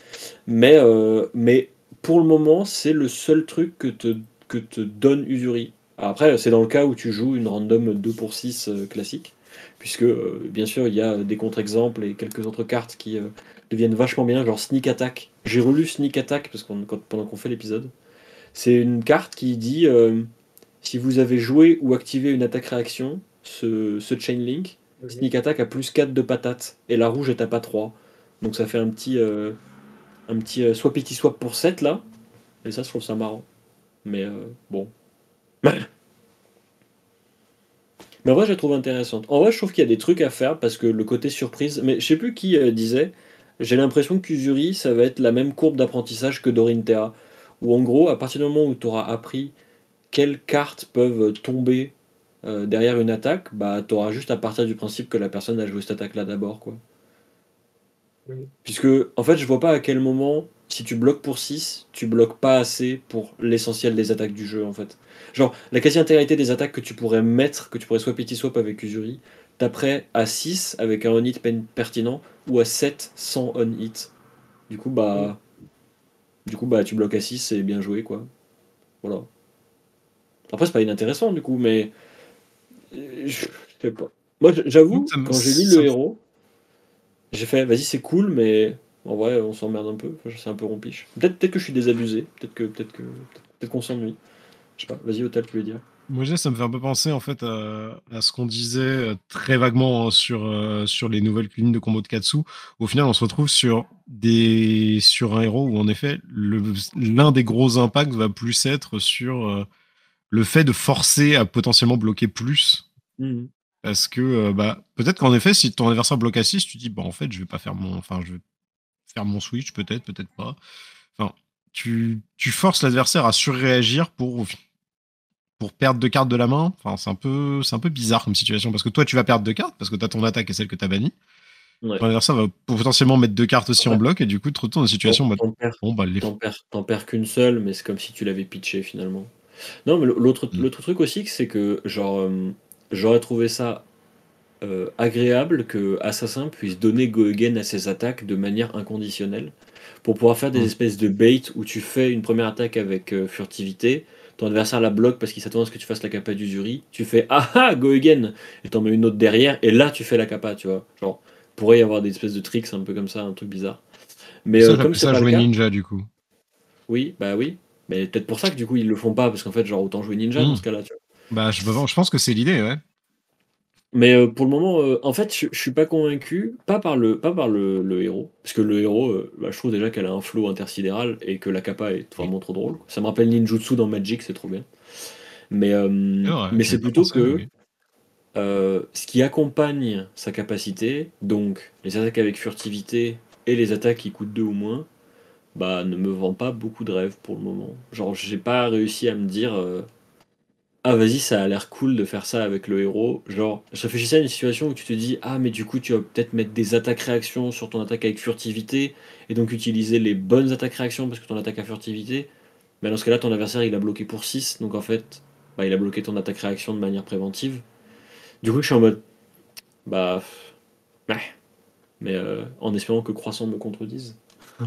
Mais, euh, mais pour le moment, c'est le seul truc que te, que te donne Usuri. Après, c'est dans le cas où tu joues une random 2 pour 6 euh, classique. Puisque, euh, bien sûr, il y a des contre-exemples et quelques autres cartes qui deviennent vachement bien, genre Sneak Attack. J'ai relu Sneak Attack parce qu'on, pendant qu'on fait l'épisode. C'est une carte qui dit si vous avez joué ou activé une attaque-réaction, ce, ce chain link, Sneak Attack a plus 4 de patates et la rouge est à pas 3. Donc ça fait un petit, euh, un petit euh, swap swap pour 7 là. Et ça, je trouve ça marrant. Mais euh, bon. Mais en vrai, je la trouve intéressante. En vrai, je trouve qu'il y a des trucs à faire parce que le côté surprise. Mais je sais plus qui disait. J'ai l'impression que Kuzuri, ça va être la même courbe d'apprentissage que Dorinthea. Où en gros, à partir du moment où tu auras appris quelles cartes peuvent tomber euh, derrière une attaque, bah, tu auras juste à partir du principe que la personne a joué cette attaque-là d'abord. quoi. Puisque, en fait, je vois pas à quel moment, si tu bloques pour 6, tu bloques pas assez pour l'essentiel des attaques du jeu, en fait. Genre, la quasi-intégralité des attaques que tu pourrais mettre, que tu pourrais swap petit swap avec Usuri, prêt à 6 avec un on-hit pertinent, ou à 7 sans on-hit. Du coup, bah. Du coup, bah, tu bloques à 6, c'est bien joué, quoi. Voilà. Après, c'est pas inintéressant, du coup, mais je sais pas. Moi, j'avoue, quand j'ai lu le héros, j'ai fait, vas-y, c'est cool, mais en vrai, on s'emmerde un peu. c'est un peu rompiche. Peut-être peut que je suis désabusé. Peut-être que peut-être que peut-être qu'on s'ennuie. Je sais pas. Vas-y, Otal, tu veux dire? Moi, ça me fait un peu penser en fait à, ce qu'on disait euh, très vaguement hein, sur, euh, sur les nouvelles lignes de combo de Katsu. Au final, on se retrouve sur, des, sur un héros où en effet, l'un des gros impacts va plus être sur euh, le fait de forcer à potentiellement bloquer plus. Mmh. Parce que euh, bah, peut-être qu'en effet, si ton adversaire bloque à 6, tu dis bah en fait je vais pas faire mon. Enfin, je vais faire mon switch, peut-être, peut-être pas. Enfin, tu, tu forces l'adversaire à surréagir pour pour perdre deux cartes de la main. Enfin, c'est un peu, c'est un peu bizarre comme situation parce que toi, tu vas perdre deux cartes parce que tu as ton attaque et celle que tu as bannie. Ouais. Ton adversaire va potentiellement mettre deux cartes aussi en bloc et du coup, tu te retrouves dans une situation. T'en- bah, perds- bon, bah, les... Perds qu'une seule, mais c'est comme si tu l'avais pitché finalement. Non, mais l'autre, Mm. l'autre truc aussi, c'est que genre, euh, j'aurais trouvé ça euh, agréable que Assassin puisse donner Go Again à ses attaques de manière inconditionnelle pour pouvoir faire des Mm. espèces de bait où tu fais une première attaque avec euh, furtivité, ton adversaire la bloque parce qu'il s'attend à ce que tu fasses la capa d'usuri, tu fais ah ah Go Again et t'en mets une autre derrière et là tu fais la capa, tu vois. Genre, pourrait y avoir des espèces de tricks un peu comme ça, un truc bizarre. Mais ça, euh, comme ça pas le jouer cas, ninja du coup. oui, bah oui. Mais peut-être pour ça que du coup ils le font pas, parce qu'en fait, genre autant jouer ninja dans ce cas-là. tu vois. Bah, je, je pense que c'est l'idée, ouais. Mais euh, pour le moment, euh, en fait, je, je suis pas convaincu, pas par le, pas par le, le héros, parce que le héros, euh, bah, je trouve déjà qu'elle a un flow intersidéral et que la kappa est vraiment trop drôle. Ça me rappelle ninjutsu dans Magic, c'est trop bien. Mais, euh, mais c'est plutôt pensé, que oui. ce qui accompagne sa capacité, donc les attaques avec furtivité et les attaques qui coûtent deux ou moins, bah ne me vend pas beaucoup de rêves pour le moment. Genre j'ai pas réussi à me dire euh, ah vas-y ça a l'air cool de faire ça avec le héros. Genre je réfléchissais à une situation où tu te dis ah mais du coup tu vas peut-être mettre des attaques réactions sur ton attaque avec furtivité et donc utiliser les bonnes attaques réactions parce que ton attaque à furtivité. Mais dans ce cas-là ton adversaire il a bloqué pour 6 donc en fait bah, il a bloqué ton attaque réaction de manière préventive. Du coup, je suis en mode. Bah. Ouais. Mais euh, en espérant que Croissant me contredise.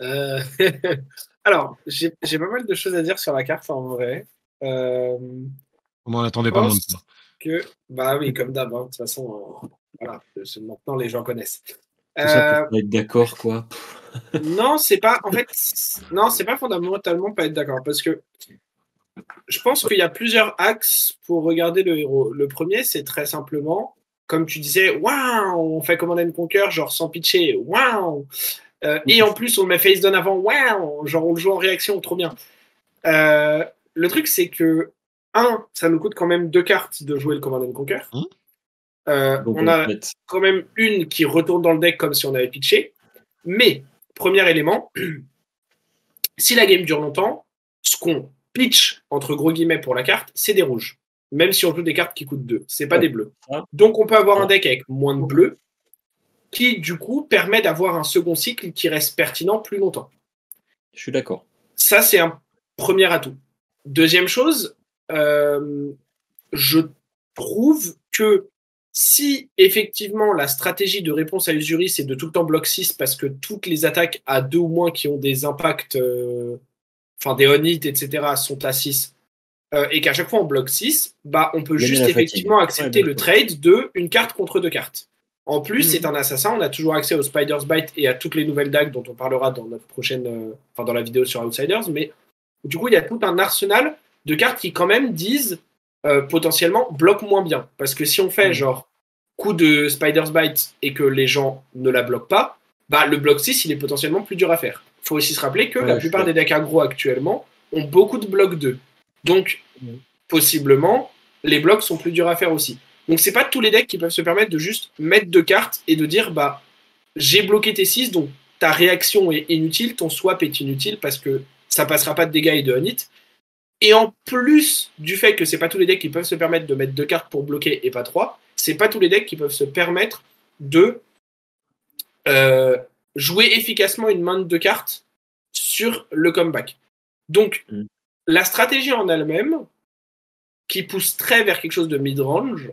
Euh, Alors, j'ai j'ai pas mal de choses à dire sur la carte en vrai. Euh, On n'en attendait pas ça. que, bah oui, comme d'hab, hein, de toute façon, euh, voilà, maintenant les gens connaissent. Tout ça Euh, être d'accord, quoi. non, c'est pas, en fait, non, c'est pas fondamentalement pas être d'accord parce que je pense qu'il y a plusieurs axes pour regarder le héros. Le premier, c'est très simplement, comme tu disais, waouh, on fait Command and Conquer, genre sans pitcher, waouh. Euh, et en plus, on met face down avant, waouh, genre on le joue en réaction, trop bien. Euh, le truc, c'est que, un, ça nous coûte quand même deux cartes de jouer le Command and Conquer. Mhm. Euh, on a quand même une qui retourne dans le deck comme si on avait pitché. Mais, premier élément, si la game dure longtemps, ce qu'on pitch, entre gros guillemets, pour la carte, c'est des rouges. Même si on joue des cartes qui coûtent 2, c'est pas Ouais. des bleus. Donc on peut avoir un deck avec moins de bleus, qui du coup permet d'avoir un second cycle qui reste pertinent plus longtemps. je suis d'accord. Ça, c'est un premier atout. Deuxième chose, euh, je trouve que si effectivement la stratégie de réponse à Usuri, c'est de tout le temps bloc 6 parce que toutes les attaques à deux ou moins qui ont des impacts, euh, enfin des on hit, etc., sont à 6, euh, et qu'à chaque fois on bloque 6, bah, on peut juste effectivement accepter Ouais, le trade de une carte contre deux cartes. En plus, Mhm. c'est un assassin, on a toujours accès au Spider's Bite et à toutes les nouvelles dagues dont on parlera dans notre prochaine, euh, enfin dans la vidéo sur Outsiders, mais du coup, il y a tout un arsenal de cartes qui quand même disent euh, potentiellement bloque moins bien. Parce que si on fait Mhm. genre coup de Spider's Bite et que les gens ne la bloquent pas, bah le bloc 6 il est potentiellement plus dur à faire. Il faut aussi se rappeler que Ouais, la plupart des decks aggro actuellement ont beaucoup de blocs 2. Donc, Mhm. possiblement, les blocs sont plus durs à faire aussi. Donc, c'est pas tous les decks qui peuvent se permettre de juste mettre deux cartes et de dire bah j'ai bloqué tes 6, donc ta réaction est inutile, ton swap est inutile parce que ça passera pas de dégâts et de un hit. Et en plus du fait que c'est pas tous les decks qui peuvent se permettre de mettre deux cartes pour bloquer et pas trois, c'est pas tous les decks qui peuvent se permettre de euh, jouer efficacement une main de deux cartes sur le comeback. Donc, Mm. la stratégie en elle-même, qui pousse très vers quelque chose de mid-range,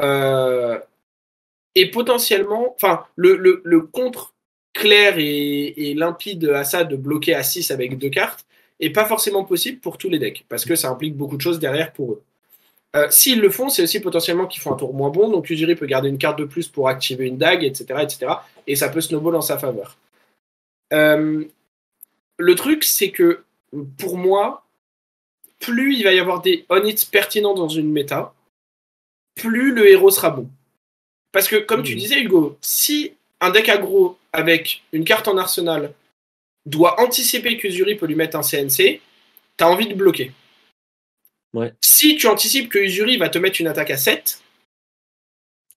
euh, est potentiellement. Enfin, le, contre clair et, et limpide à ça de bloquer à 6 avec deux cartes est pas forcément possible pour tous les decks, parce que ça implique beaucoup de choses derrière pour eux. Euh, S'ils le font, c'est aussi potentiellement qu'ils font un tour moins bon, donc Usuri peut garder une carte de plus pour activer une dague, etc. etc. et ça peut snowball en sa faveur. Euh, le truc, c'est que pour moi, plus il va y avoir des on-hits pertinents dans une méta, plus le héros sera bon. Parce que, comme tu Mhm. disais, Hugo, si un deck aggro avec une carte en arsenal doit anticiper qu'Usuri peut lui mettre un CNC, t'as envie de bloquer. Ouais. Si tu anticipes que Usuri va te mettre une attaque à 7,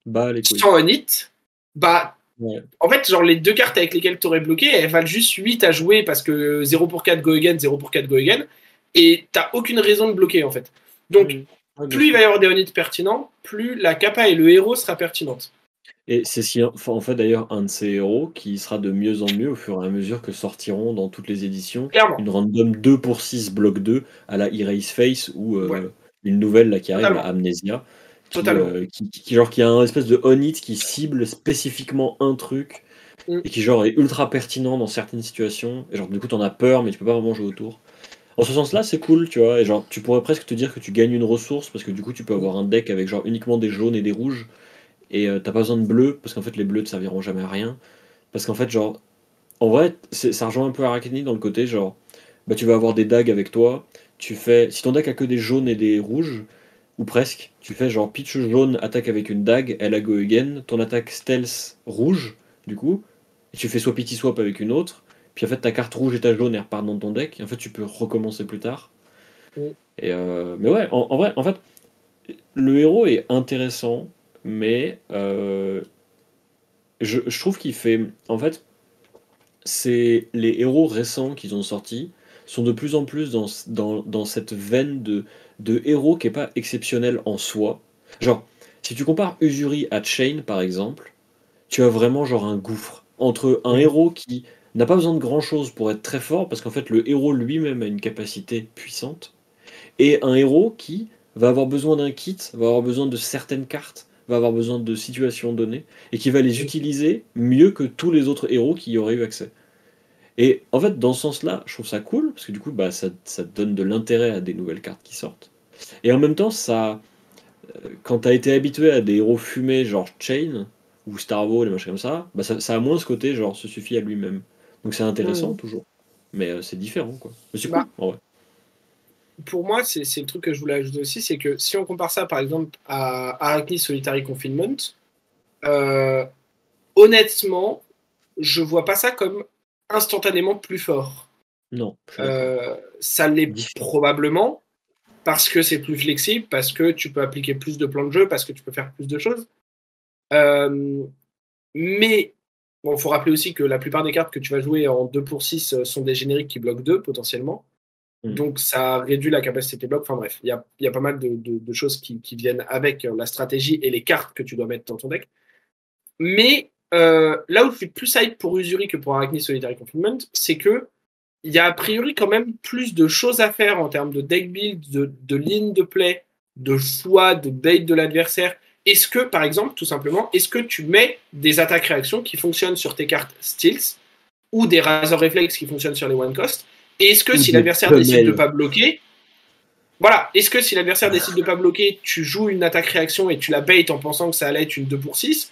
Bah, les sans un hit, bah, Ouais. en fait, genre les deux cartes avec lesquelles tu aurais bloqué, elles valent juste 8 à jouer parce que 0 pour 4 go again, 0 pour 4 go again. et t'as aucune raison de bloquer en fait. Donc, plus il va y avoir des onits pertinents, plus la capa et le héros sera pertinente. Et c'est ce qui en fait d'ailleurs un de ces héros qui sera de mieux en mieux au fur et à mesure que sortiront dans toutes les éditions. Une random 2 pour 6 bloc 2 à la Erase Face ou euh, une nouvelle là qui arrive, à Amnesia. Euh, qui, genre qui a un espèce de on qui cible spécifiquement un truc mm. et qui genre est ultra pertinent dans certaines situations. Et genre du coup t'en as peur mais tu peux pas vraiment jouer autour en ce sens là c'est cool tu vois et genre tu pourrais presque te dire que tu gagnes une ressource parce que du coup tu peux avoir un deck avec genre uniquement des jaunes et des rouges et euh, t'as pas besoin de bleus parce qu'en fait les bleus te serviront jamais à rien parce qu'en fait genre en vrai ça rejoint un peu Arachne dans le côté genre bah tu vas avoir des dagues avec toi tu fais si ton deck a que des jaunes et des rouges ou presque. Tu fais genre pitch jaune, attaque avec une dague, elle a go again, ton attaque stealth rouge, du coup, et tu fais swap swap avec une autre, puis en fait ta carte rouge et ta jaune elles repartent dans ton deck, et en fait tu peux recommencer plus tard. Et euh, mais ouais, en, vrai, en fait, le héros est intéressant, mais euh, je, je, trouve qu'il fait. En fait, c'est les héros récents qu'ils ont sortis sont de plus en plus dans, dans, dans cette veine de de héros qui est pas exceptionnel en soi. Genre, si tu compares Usuri à Chain, par exemple, tu as vraiment genre un gouffre entre un héros qui n'a pas besoin de grand chose pour être très fort, parce qu'en fait le héros lui-même a une capacité puissante, et un héros qui va avoir besoin d'un kit, va avoir besoin de certaines cartes, va avoir besoin de situations données, et qui va les utiliser mieux que tous les autres héros qui y auraient eu accès. Et en fait, dans ce sens-là, je trouve ça cool, parce que du coup, bah, ça, ça donne de l'intérêt à des nouvelles cartes qui sortent. Et en même temps, ça, euh, quand tu as été habitué à des héros fumés genre Chain ou Starvo, les machins comme ça, bah ça, a moins ce côté genre se suffit à lui-même. Donc c'est intéressant toujours. Mais euh, c'est différent, quoi. Mais c'est cool, bah, en vrai. Pour moi, c'est le truc que je voulais ajouter aussi, c'est que si on compare ça par exemple à Arachne Solitary Confinement, euh, honnêtement, je vois pas ça comme instantanément plus fort. Non. Euh, ça l'est probablement parce que c'est plus flexible, parce que tu peux appliquer plus de plans de jeu, parce que tu peux faire plus de choses. Euh, mais bon, il faut rappeler aussi que la plupart des cartes que tu vas jouer en 2 pour 6 euh, sont des génériques qui bloquent 2 potentiellement. Mm. Donc ça réduit la capacité de blocs. Enfin bref, il y a, y a, pas mal de, de, choses qui, qui, viennent avec la stratégie et les cartes que tu dois mettre dans ton deck. Mais euh, là où je suis plus hype pour Usuri que pour Arachne Solitary Confinement, c'est que il y a a priori quand même plus de choses à faire en termes de deck build, de, de ligne de play, de choix, de bait de l'adversaire. Est-ce que, par exemple, tout simplement, est-ce que tu mets des attaques-réactions qui fonctionnent sur tes cartes Steals ou des Razor Reflex qui fonctionnent sur les One Cost? Et est-ce que si l'adversaire décide de pas bloquer, voilà, est-ce que si l'adversaire décide de pas bloquer, tu joues une attaque-réaction et tu la bait en pensant que ça allait être une 2 pour 6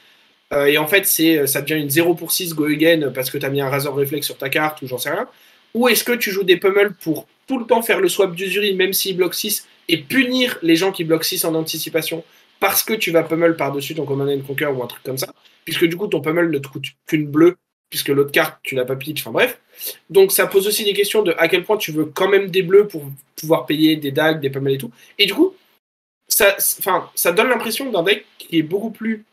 euh, et en fait, c'est, ça devient une 0 pour 6 go again parce que tu as mis un Razor Reflex sur ta carte ou j'en sais rien? Ou est-ce que tu joues des pummels pour tout le temps faire le swap d'usuri même s'il bloque 6 et punir les gens qui bloquent 6 en anticipation? Parce que tu vas pummel par-dessus ton Command and Conquer ou un truc comme ça, puisque du coup ton pummel ne te coûte qu'une bleue, puisque l'autre carte tu l'as pas pitch, enfin bref. Donc ça pose aussi des questions de à quel point tu veux quand même des bleus pour pouvoir payer des dagues, des pummels et tout. Et du coup, ça, ça donne l'impression d'un deck qui est beaucoup plus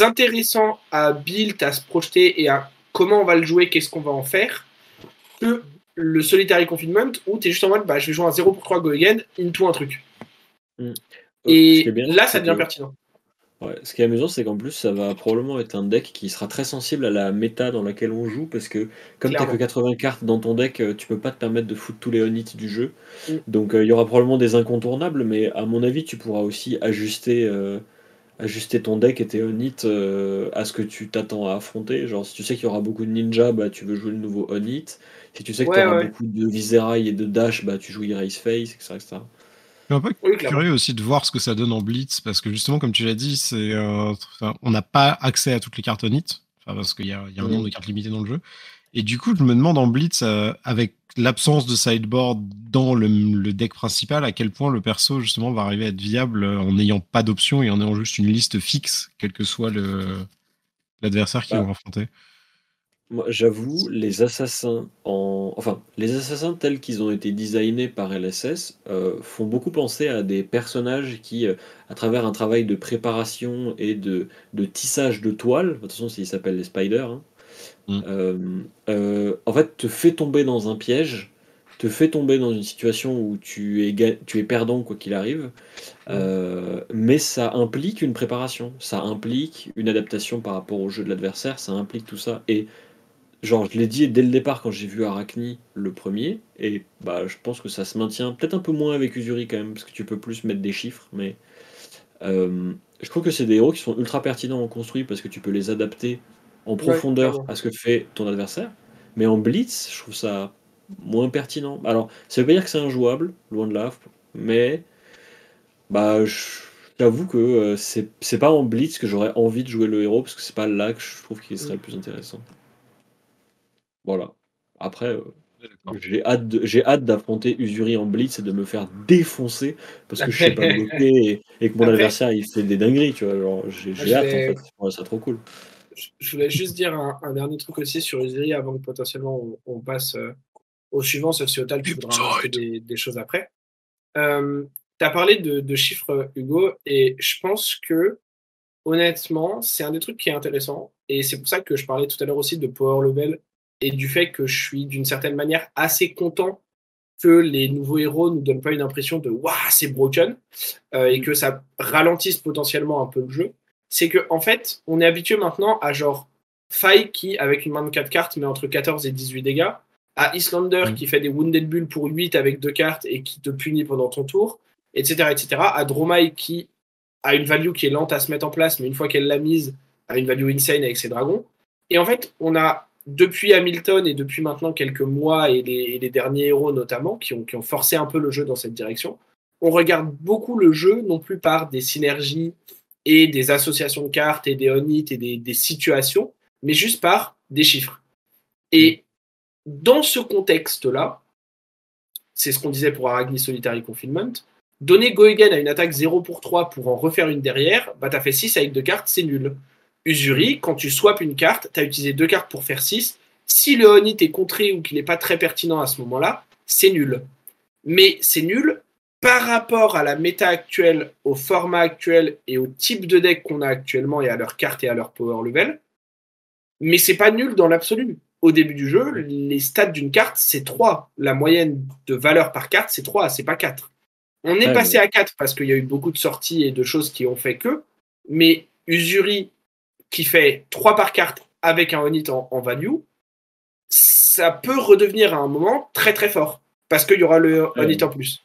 intéressant à build, à se projeter et à comment on va le jouer, qu'est-ce qu'on va en faire, que le Solitary Confinement où tu es juste en mode bah, je vais jouer un 0 pour 3 go again, into un truc. Mm. Et là, ça devient pertinent. ce qui est amusant, c'est qu'en plus, ça va probablement être un deck qui sera très sensible à la méta dans laquelle on joue, parce que comme tu que 80 cartes dans ton deck, euh, tu peux pas te permettre de foutre tous les onits du jeu. Mm. Donc euh, il y aura probablement des incontournables, mais à mon avis, tu pourras aussi ajuster. Euh, ajuster ton deck et tes onit euh, à ce que tu t'attends à affronter. Genre, si tu sais qu'il y aura beaucoup de ninja, bah, tu veux jouer le nouveau onit. Si tu sais que tu auras beaucoup de viserail et de dash, bah, tu joues Erase Face, etc. etc. Je suis un peu curieux aussi de voir ce que ça donne en Blitz, parce que justement, comme tu l'as dit, c'est, euh, on n'a pas accès à toutes les cartes onit, parce qu'il y a, y a un nombre de cartes limitées dans le jeu. Et du coup, je me demande en Blitz, euh, avec l'absence de sideboard dans le, deck principal, à quel point le perso justement va arriver à être viable en n'ayant pas d'options et en ayant juste une liste fixe, quel que soit l'adversaire qui bah, va affronter. Moi, j'avoue, les assassins en, enfin, les assassins tels qu'ils ont été designés par LSS euh, font beaucoup penser à des personnages qui, à travers un travail de préparation et de, tissage de toile, de toute façon, ils s'appellent les spiders. Hein, Mm. Euh, euh, en fait, te fait tomber dans un piège te fait tomber dans une situation où tu es, tu es perdant quoi qu'il arrive, euh, mais ça implique une préparation, ça implique une adaptation par rapport au jeu de l'adversaire, ça implique tout ça. Et genre, je l'ai dit dès le départ quand j'ai vu Arachni le premier, et bah je pense que ça se maintient peut-être un peu moins avec Usuri quand même, parce que tu peux plus mettre des chiffres, mais euh, je trouve que c'est des héros qui sont ultra pertinents en construit parce que tu peux les adapter en profondeur à ce que fait ton adversaire. Mais en blitz, je trouve ça moins pertinent. Alors, ça veut pas dire que c'est injouable, loin de là, mais bah, j'avoue que euh, c'est pas en blitz que j'aurais envie de jouer le héros parce que c'est pas là que je trouve qu'il serait le plus intéressant. Voilà. Après, euh, j'ai hâte, j'ai hâte d'affronter Usuri en blitz et de me faire défoncer parce que je sais pas bloquer et, que mon adversaire il fait des dingueries, tu vois. j'ai hâte en fait, c'est trop cool. Je voulais juste dire un, dernier truc aussi sur Usuri avant que potentiellement on, passe euh, au suivant, sauf si Otal, tu voudras des, des, choses après. Euh, tu as parlé de, chiffres, Hugo, et je pense que, honnêtement, c'est un des trucs qui est intéressant. Et c'est pour ça que je parlais tout à l'heure aussi de Power Level et du fait que je suis d'une certaine manière assez content que les nouveaux héros ne nous donnent pas une impression de waouh, c'est broken euh, et que ça ralentisse potentiellement un peu le jeu. C'est que, en fait, on est habitué maintenant à genre Faille qui, avec une main de 4 cartes, met entre 14 et 18 dégâts à Islander mm. qui fait des Wounded Bull pour 8 avec deux cartes et qui te punit pendant ton tour, etc. etc. à Dromai qui a une value qui est lente à se mettre en place, mais une fois qu'elle l'a mise, a une value insane avec ses dragons. Et en fait, on a depuis Hamilton et depuis maintenant quelques mois et les, derniers héros notamment qui ont, qui ont, forcé un peu le jeu dans cette direction, on regarde beaucoup le jeu non plus par des synergies et des associations de cartes et des on et des, des situations, mais juste par des chiffres. Et dans ce contexte-là, c'est ce qu'on disait pour Arachni Solitary Confinement, donner Go Again à une attaque 0 pour 3 pour en refaire une derrière, bah t'as fait 6 avec deux cartes, c'est nul. Usuri, quand tu swaps une carte, t'as utilisé deux cartes pour faire 6. Si le Honit est contré ou qu'il n'est pas très pertinent à ce moment-là, c'est nul. Mais c'est nul par rapport à la méta actuelle, au format actuel et au type de deck qu'on a actuellement et à leur carte et à leur power level. Mais c'est pas nul dans l'absolu au début du jeu, les stats d'une carte, c'est 3. La moyenne de valeur par carte, c'est 3, c'est pas 4. On est passé à 4 parce qu'il y a eu beaucoup de sorties et de choses qui ont fait que, mais Usuri, qui fait 3 par carte avec un Onit en, value, ça peut redevenir à un moment très très fort parce qu'il y aura le Onit en plus.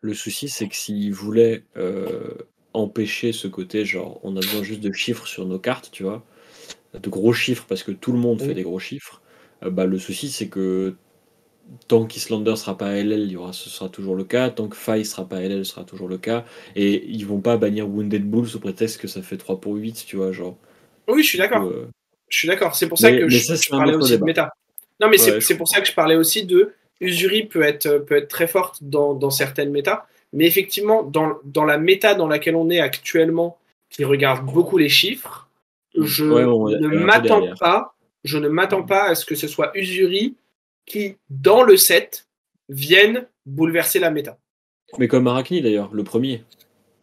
Le souci, c'est que s'il voulait euh, empêcher ce côté, genre, on a besoin juste de chiffres sur nos cartes, tu vois, de gros chiffres parce que tout le monde fait des gros chiffres, euh, bah, le souci c'est que tant qu'Islander sera pas LL, il y aura, ce sera toujours le cas. Tant que Faye sera pas LL, ce sera toujours le cas. Et ils vont pas bannir Wounded Bull sous prétexte que ça fait 3 pour 8, tu vois, genre. Oui, je suis d'accord. Euh, je suis d'accord. C'est pour ça que je, parlais aussi de méta. Non, mais c'est pour ça que je parlais aussi de Usuri peut être, peut être très forte dans, dans certaines méta. Mais effectivement, dans, dans la méta dans laquelle on est actuellement, qui regarde beaucoup les chiffres, je ne m'attends pas, je ne m'attends pas à ce que ce soit Usuri qui, dans le set, vienne bouleverser la méta. Mais comme Arachni d'ailleurs, le premier.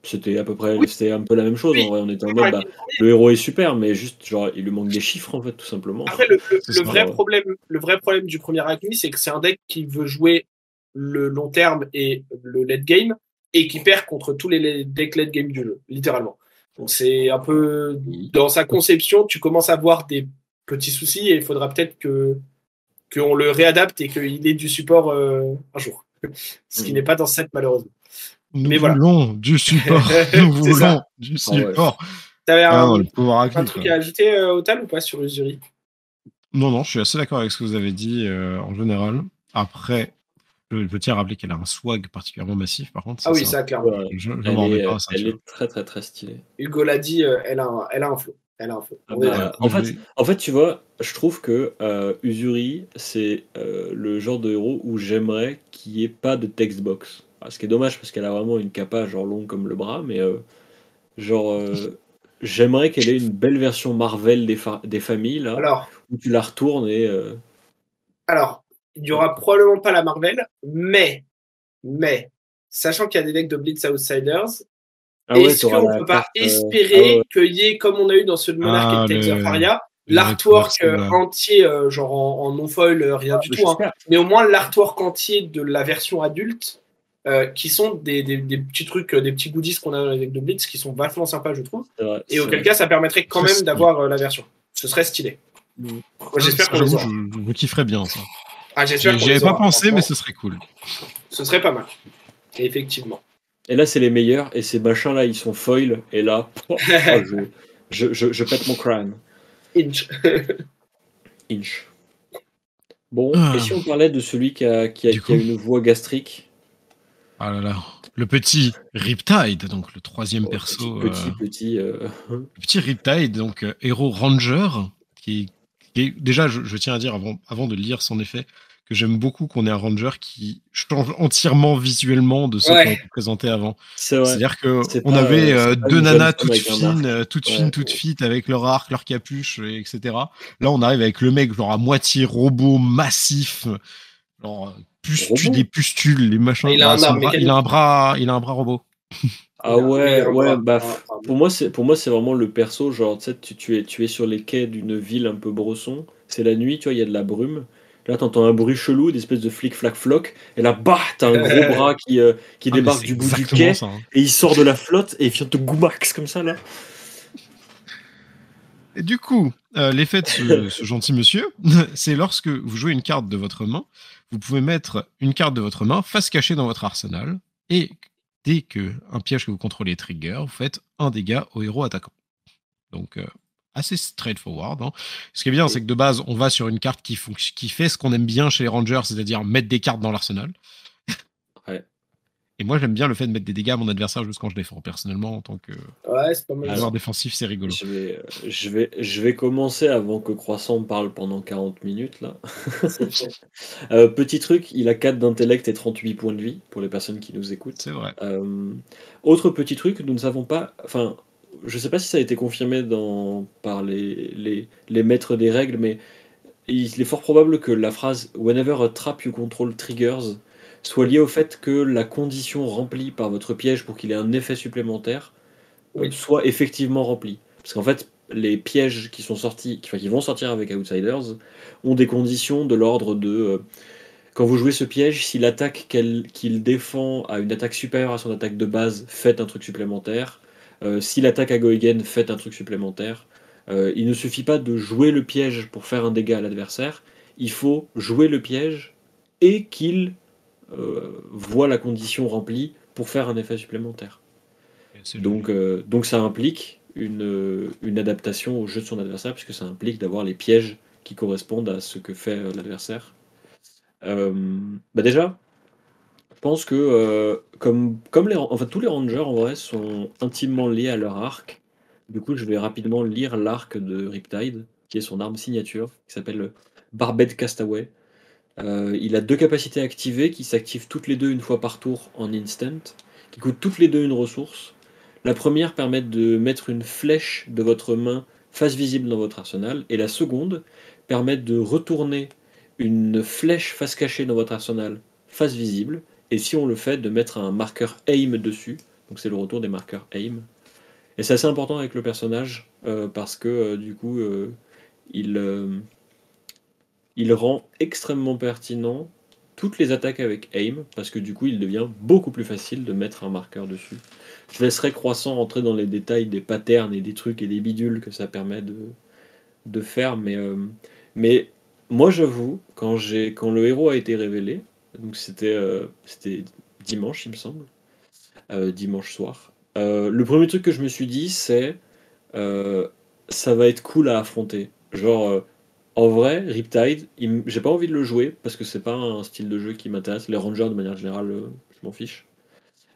C'était à peu près, c'était un peu la même chose. En vrai, on était en mode, bah, le héros est super, mais juste, genre, il lui manque des chiffres en fait, tout simplement. Après, le, vrai problème, le vrai problème du premier Arachni, c'est que c'est un deck qui veut jouer le long terme et le late game, et qui perd contre tous les decks late game du jeu, littéralement. Donc c'est un peu dans sa conception, tu commences à voir des petits soucis et il faudra peut-être que qu'on le réadapte et qu'il ait du support euh, un jour. Ce qui n'est pas dans cette malheureusement. Nous Mais voulons voilà. du support. Nous voulons du ah support. T'avais ah un, un, truc à ajouter euh, au tal ou pas sur Usuri? Non, non, je suis assez d'accord avec ce que vous avez dit euh, en général. Après, je, tiens à rappeler qu'elle a un swag particulièrement massif, par contre. Ah oui, ça, clairement. Je, elle, est, elle est, très, très, très stylée. Hugo l'a dit, euh, elle, a un, elle a un flow. Ah bah, en, fait, en fait, tu vois, je trouve que euh, Usuri, c'est euh, le genre de héros où j'aimerais qu'il n'y ait pas de textbox. Ah, ce qui est dommage parce qu'elle a vraiment une capa genre longue comme le bras, mais genre j'aimerais qu'elle ait une belle version Marvel des, des familles là, alors, où tu la retournes et. Alors, il n'y aura probablement pas la Marvel, mais, mais, sachant qu'il y a des decks de Blitz Outsiders, ah est-ce qu'on ne peut pas euh, espérer ah qu'il y ait, comme on a eu dans ce de Monarch et Texas Faria, l'artwork euh, entier, euh, genre en, non-foil, rien du tout, hein. mais au moins l'artwork entier de la version adulte, qui sont des, des, petits trucs, des petits goodies qu'on a avec de Blitz, qui sont vachement sympas, je trouve. et auquel cas, ça permettrait quand même d'avoir la version. Ce serait stylé. Mm. J'espère qu'on les aura. Je, je kifferais bien ça. Ah, J'y avais pas pensé, mais ce serait cool. Ce serait pas mal. effectivement. Et là, c'est les meilleurs, et ces machins-là, ils sont foil, et là, oh, je, je, je, pète mon crâne. Inch. Inch. Bon, et si on parlait de celui qui a, qui a, une voix gastrique Ah là là, le petit Riptide, donc le troisième oh, perso. Petit, petit, euh, petit, Le petit Riptide, donc euh, héros ranger, qui, qui est, déjà, je, je, tiens à dire avant, avant de lire son effet, que j'aime beaucoup qu'on ait un ranger qui change entièrement visuellement de ce qu'on a présenté avant. C'est-à-dire qu'on avait euh, deux nanas toutes fines, euh, toutes fines, toutes fites avec leur arc, leur capuche, etc. Là, on arrive avec le mec genre à moitié robot massif, genre des pustules, les machins. Il a, un, il a un bras, il a un bras robot. Ah ouais, ouais, bah, pour moi c'est pour moi c'est vraiment le perso genre tu, sais, tu, es tu es sur les quais d'une ville un peu brosson, c'est la nuit, tu vois, il y a de la brume Là, t'entends un bruit chelou, d'espèce de flic flac floc. Et là, bah, t'as un gros bras qui, euh, qui ah, débarque du bout du quai. Hein. Et il sort de la flotte et il vient te goumax comme ça, là. Et du coup, euh, l'effet de ce, gentil monsieur, c'est lorsque vous jouez une carte de votre main, vous pouvez mettre une carte de votre main face cachée dans votre arsenal. Et dès que un piège que vous contrôlez trigger, vous faites un dégât au héros attaquant. Donc, euh, assez straightforward. Hein. Ce qui est bien, c'est que de base, on va sur une carte qui, qui fait ce qu'on aime bien chez les Rangers, c'est-à-dire mettre des cartes dans l'arsenal. Et moi, j'aime bien le fait de mettre des dégâts à mon adversaire juste quand je défends. Personnellement, en tant que ouais, joueur défensif, c'est rigolo. Je vais, je, vais, je vais commencer avant que Croissant parle pendant 40 minutes. là. euh, petit truc, il a 4 d'intellect et 38 points de vie pour les personnes qui nous écoutent. C'est vrai. Euh, autre petit truc, nous ne savons pas. Enfin, je ne sais pas si ça a été confirmé dans, par les, les, maîtres des règles, mais il est fort probable que la phrase Whenever a trap you control triggers soit liée au fait que la condition remplie par votre piège pour qu'il ait un effet supplémentaire euh, soit effectivement remplie. Parce qu'en fait, les pièges qui sont sortis, enfin, qui vont sortir avec Outsiders, ont des conditions de l'ordre de euh, quand vous jouez ce piège, si l'attaque qu'il défend a une attaque supérieure à son attaque de base, faites un truc supplémentaire. Euh, si l'attaque à go again, faites un truc supplémentaire. Euh, il ne suffit pas de jouer le piège pour faire un dégât à l'adversaire. Il faut jouer le piège et qu'il euh, voit la condition remplie pour faire un effet supplémentaire. Donc, donc ça implique une, une, adaptation au jeu de son adversaire, puisque ça implique d'avoir les pièges qui correspondent à ce que fait l'adversaire. bah déjà, pense que euh, comme, comme les, tous les rangers en vrai sont intimement liés à leur arc. Du coup, je vais rapidement lire l'arc de Riptide, qui est son arme signature, qui s'appelle Barbed Castaway. Euh, il a deux capacités activées qui s'activent toutes les deux une fois par tour en instant, qui coûtent toutes les deux une ressource. La première permet de mettre une flèche de votre main face visible dans votre arsenal, et la seconde permet de retourner une flèche face cachée dans votre arsenal face visible, et si on le fait, de mettre un marqueur aim dessus. Donc c'est le retour des marqueurs aim. Et c'est assez important avec le personnage euh, parce que euh, du coup, euh, il, il rend extrêmement pertinent toutes les attaques avec aim parce que du coup, il devient beaucoup plus facile de mettre un marqueur dessus. Je laisserai Croissant rentrer dans les détails des patterns et des trucs et des bidules que ça permet de, de faire, mais, mais moi j'avoue, quand, quand le héros a été révélé, donc c'était euh, c'était dimanche, il me semble. Euh, dimanche soir. Euh, le premier truc que je me suis dit, c'est ça va être cool à affronter. Genre, en vrai, Riptide, j'ai pas envie de le jouer parce que c'est pas un style de jeu qui m'intéresse. Les Rangers, de manière générale, je m'en fiche.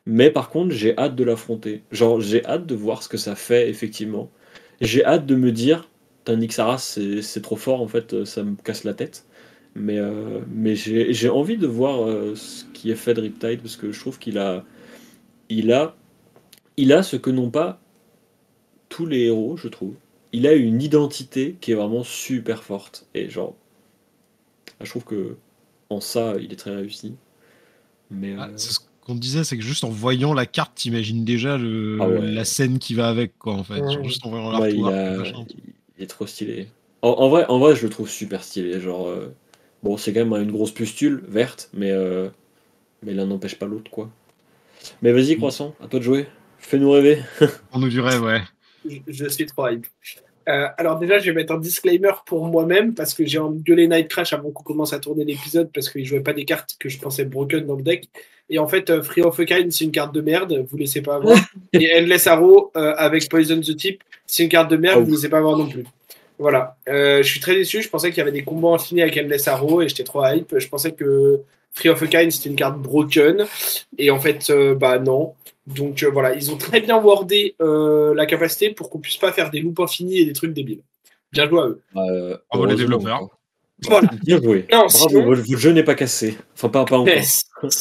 Mais par contre, j'ai hâte de l'affronter. Genre, j'ai hâte de voir ce que ça fait, effectivement. J'ai hâte de me dire, Nixaras, c'est trop fort, en fait, ça me casse la tête. Mais, euh, mais j'ai envie de voir euh, ce qui est fait de Riptide parce que je trouve qu'il a, il a, il a ce que n'ont pas tous les héros, je trouve. Il a une identité qui est vraiment super forte. Et genre, je trouve que en ça, il est très réussi. Mais ah, euh, ce qu'on disait, c'est que juste en voyant la carte, t'imagines déjà le, ah la scène qui va avec, quoi, en fait. Juste en voyant il, il, est trop stylé. En, vrai, en vrai, je le trouve super stylé. Genre, euh, bon, c'est quand même une grosse pustule verte, mais, euh, mais l'un n'empêche pas l'autre, quoi. Mais vas-y, mm. Croissant, à toi de jouer. Fais-nous rêver. On nous du rêve, ouais. Je, suis trop hype. Euh, alors déjà, je vais mettre un disclaimer pour moi-même parce que j'ai engueulé Night Crash avant qu'on commence à tourner l'épisode parce qu'il jouait pas des cartes que je pensais broken dans le deck. Et en fait, Free of a Kind, c'est une carte de merde, vous laissez pas avoir. Et Endless Arrow avec Poison the Tip, c'est une carte de merde, oh. vous laissez pas avoir non plus. Voilà. Euh, je suis très déçu. Je pensais qu'il y avait des combats infinis avec Endless Arrow et j'étais trop hype. Je pensais que Free of a Kind c'était une carte broken. Et en fait, euh, bah non. Donc euh, voilà, ils ont très bien wordé la capacité pour qu'on puisse pas faire des loops infinis et des trucs débiles. Bien joué à eux. Bravo les développeurs. Voilà. Bien joué. Non, Bravo, votre jeu n'est pas cassé. Enfin, pas, pas encore.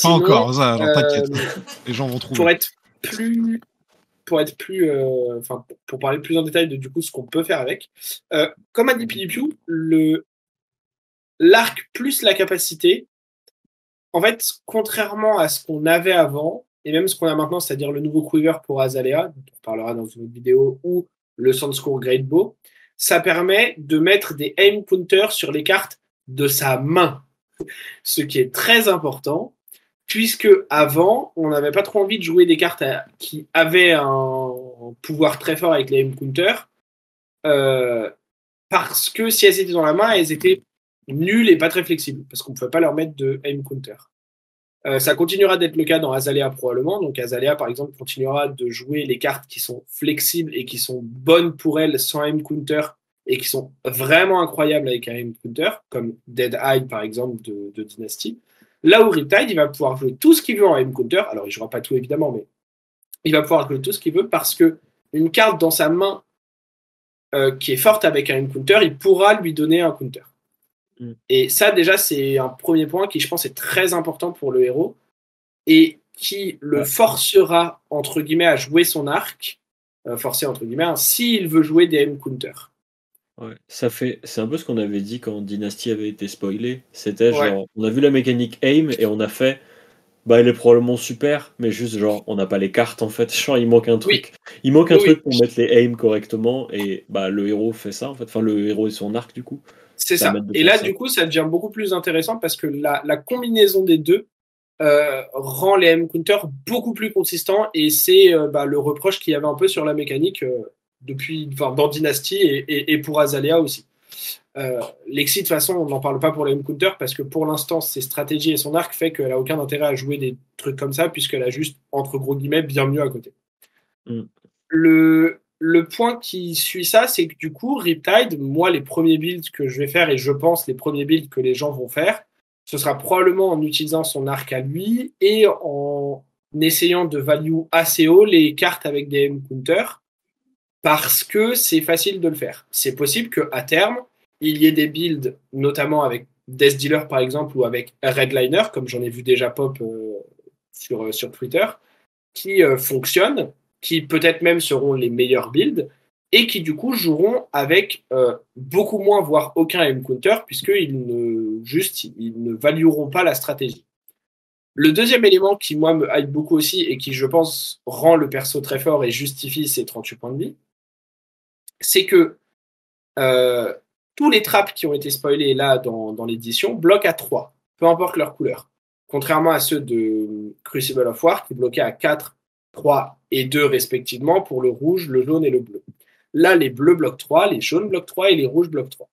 pas encore, ça, t'inquiète. Les gens vont trouver. Pour être plus pour être plus, euh, enfin, pour parler plus en détail de du coup ce qu'on peut faire avec. Euh, comme a dit Pilipiu, le l'arc plus la capacité, en fait, contrairement à ce qu'on avait avant et même ce qu'on a maintenant, c'est-à-dire le nouveau Quiver pour Azalea, dont on parlera dans une autre vidéo, ou le Sandscore Great Bow, ça permet de mettre des aim counters sur les cartes de sa main, ce qui est très important puisque avant, on n'avait pas trop envie de jouer des cartes qui avaient un pouvoir très fort avec les aim counter, euh, parce que si elles étaient dans la main, elles étaient nulles et pas très flexibles, parce qu'on ne pouvait pas leur mettre de aim counter. Euh, ça continuera d'être le cas dans Azalea probablement. Donc Azalea, par exemple, continuera de jouer les cartes qui sont flexibles et qui sont bonnes pour elle sans aim counter et qui sont vraiment incroyables avec un aim counter, comme Dead Eye par exemple de Dynasty. Là où Riptide, il va pouvoir jouer tout ce qu'il veut en M-Counter. Alors, il ne jouera pas tout évidemment, mais il va pouvoir jouer tout ce qu'il veut parce que une carte dans sa main euh, qui est forte avec un M-Counter, il pourra lui donner un counter. Mm. Et ça, déjà, c'est un premier point qui, je pense, est très important pour le héros et qui le forcera, entre guillemets, à jouer son arc, euh, forcé, entre guillemets, hein, s'il veut jouer des M-Counters. Ouais, ça fait, c'est un peu ce qu'on avait dit quand Dynasty avait été spoilé. C'était genre, on a vu la mécanique aim et on a fait, bah elle est probablement super, mais juste genre, on n'a pas les cartes en fait. Genre, il manque un truc. Il manque un truc pour mettre les aim correctement et bah le héros fait ça en fait. Enfin, le héros et son arc du coup. C'est ça. Et là, du coup, ça devient beaucoup plus intéressant parce que la, la combinaison des deux euh, rend les aim counters beaucoup plus consistants et c'est euh, bah, le reproche qu'il y avait un peu sur la mécanique. Euh, depuis, enfin, dans Dynasty et, pour Azalea aussi. Euh, Lexi, de toute façon, on n'en parle pas pour les counter parce que pour l'instant, ses stratégies et son arc fait qu'elle a aucun intérêt à jouer des trucs comme ça puisqu'elle a juste, entre gros guillemets, bien mieux à côté. Mm. Le, le point qui suit ça, c'est que du coup, Riptide, moi, les premiers builds que je vais faire et je pense les premiers builds que les gens vont faire, ce sera probablement en utilisant son arc à lui et en essayant de value assez haut les cartes avec des M-counters parce que c'est facile de le faire. C'est possible qu'à terme, il y ait des builds, notamment avec Death Dealer par exemple, ou avec Redliner, comme j'en ai vu déjà pop euh, sur, euh, sur Twitter, qui euh, fonctionnent, qui peut-être même seront les meilleurs builds, et qui du coup joueront avec beaucoup moins, voire aucun M-counter, puisqu'ils ne, ils ne valueront pas la stratégie. Le deuxième élément qui, moi, me hype beaucoup aussi et qui, je pense, rend le perso très fort et justifie ses 38 points de vie, c'est que euh, tous les traps qui ont été spoilés là dans, l'édition bloquent à 3, peu importe leur couleur. Contrairement à ceux de Crucible of War qui bloquaient à 4, 3 et 2 respectivement pour le rouge, le jaune et le bleu. Là, les bleus bloquent 3, les jaunes bloquent 3 et les rouges bloquent 3.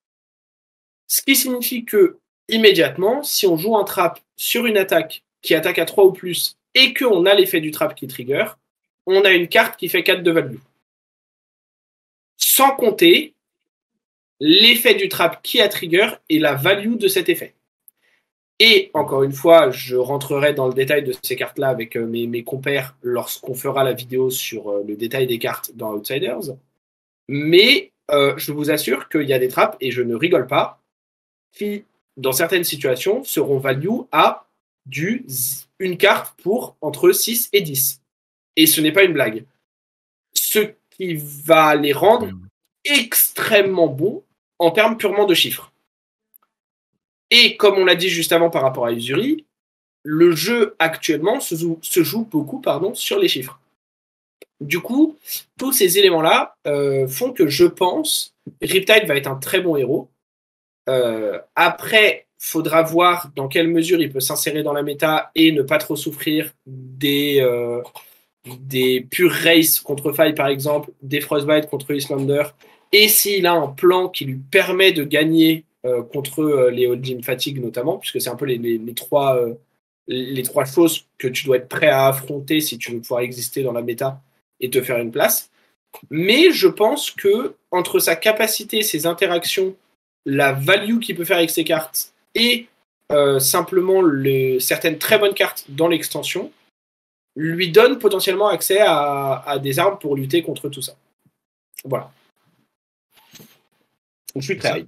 Ce qui signifie que, immédiatement, si on joue un trap sur une attaque qui attaque à 3 ou plus et qu'on a l'effet du trap qui trigger, on a une carte qui fait 4 de value sans compter l'effet du trap qui a trigger et la value de cet effet. Et encore une fois, je rentrerai dans le détail de ces cartes-là avec euh, mes, compères lorsqu'on fera la vidéo sur euh, le détail des cartes dans Outsiders. Mais euh, je vous assure qu'il y a des traps, et je ne rigole pas, qui, dans certaines situations, seront value à du une carte pour entre 6 et 10. Et ce n'est pas une blague. Qui va les rendre extrêmement bons en termes purement de chiffres. Et comme on l'a dit juste avant par rapport à Usuri, le jeu actuellement se joue, beaucoup pardon, sur les chiffres. Du coup, tous ces éléments-là font que je pense Riptide va être un très bon héros. après, faudra voir dans quelle mesure il peut s'insérer dans la méta et ne pas trop souffrir des, des pures races contre Faille, par exemple, des Frostbite contre Islander, et s'il a un plan qui lui permet de gagner euh, contre euh, les Old Gym Fatigue notamment, puisque c'est un peu les, trois, euh, les trois choses que tu dois être prêt à affronter si tu veux pouvoir exister dans la méta et te faire une place. Mais je pense que entre sa capacité, ses interactions, la value qu'il peut faire avec ses cartes et simplement certaines très bonnes cartes dans l'extension, lui donne potentiellement accès à, des armes pour lutter contre tout ça. Voilà. Je suis très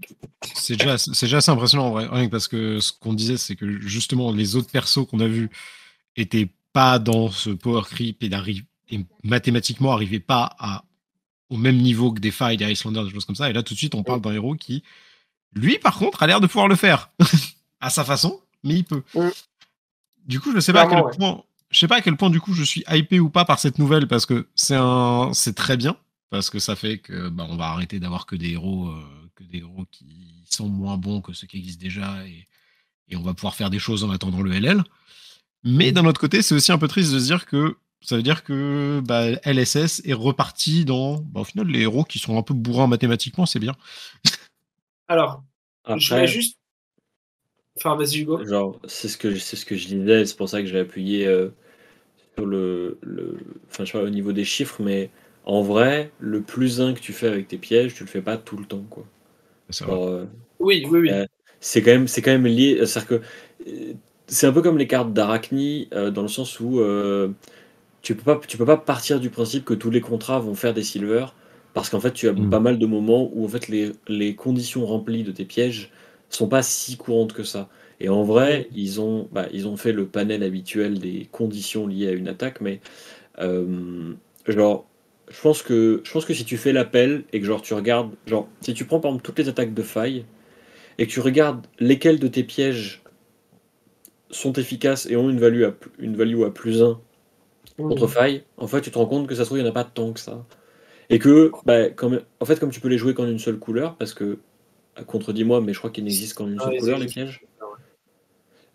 C'est déjà, déjà assez impressionnant en vrai, parce que ce qu'on disait, c'est que justement les autres persos qu'on a vus étaient pas dans ce power creep et, et mathématiquement n'arrivaient pas à, au même niveau que des failles, des Icelanders, des choses comme ça. Et là, tout de suite, on parle d'un héros qui, lui, par contre, a l'air de pouvoir le faire à sa façon, mais il peut. Du coup, je ne sais pas à quel point je sais pas à quel point du coup je suis hypé ou pas par cette nouvelle parce que c'est un, c'est très bien parce que ça fait que bah, on va arrêter d'avoir que des héros, euh, que des héros qui sont moins bons que ceux qui existent déjà et, et on va pouvoir faire des choses en attendant le LL. Mais d'un autre côté, c'est aussi un peu triste de se dire que ça veut dire que bah, LSS est reparti dans, bah, au final, les héros qui sont un peu bourrins mathématiquement, c'est bien. Alors, je vais juste Enfin, vas-y, Hugo. Genre, c'est ce que c'est ce que je disais, c'est pour ça que j'ai appuyé euh, sur le, le, enfin, je sais pas, au niveau des chiffres, mais en vrai, le plus 1 que tu fais avec tes pièges, tu le fais pas tout le temps, quoi. Euh, oui, oui, oui. Euh, c'est quand même, c'est quand même lié, c'est-à-dire que c'est un peu comme les cartes d'Arachni dans le sens où tu peux pas, tu peux pas partir du principe que tous les contrats vont faire des silver, parce qu'en fait, tu as mm. pas mal de moments où en fait les, les conditions remplies de tes pièges sont pas si courantes que ça. Et en vrai, ils ont, bah, ils ont fait le panel habituel des conditions liées à une attaque, mais euh, genre, je pense que je pense que si tu fais l'appel et que genre tu regardes, genre si tu prends par exemple toutes les attaques de faille et que tu regardes lesquels de tes pièges sont efficaces et ont une value à, une value à plus 1 contre faille, en fait tu te rends compte que ça se trouve il n'y en a pas tant que ça. Et que, bah, comme, en fait, comme tu peux les jouer qu'en une seule couleur, parce que contredis-moi, mais je crois qu'il n'existe qu'en une seule couleur, les pièges.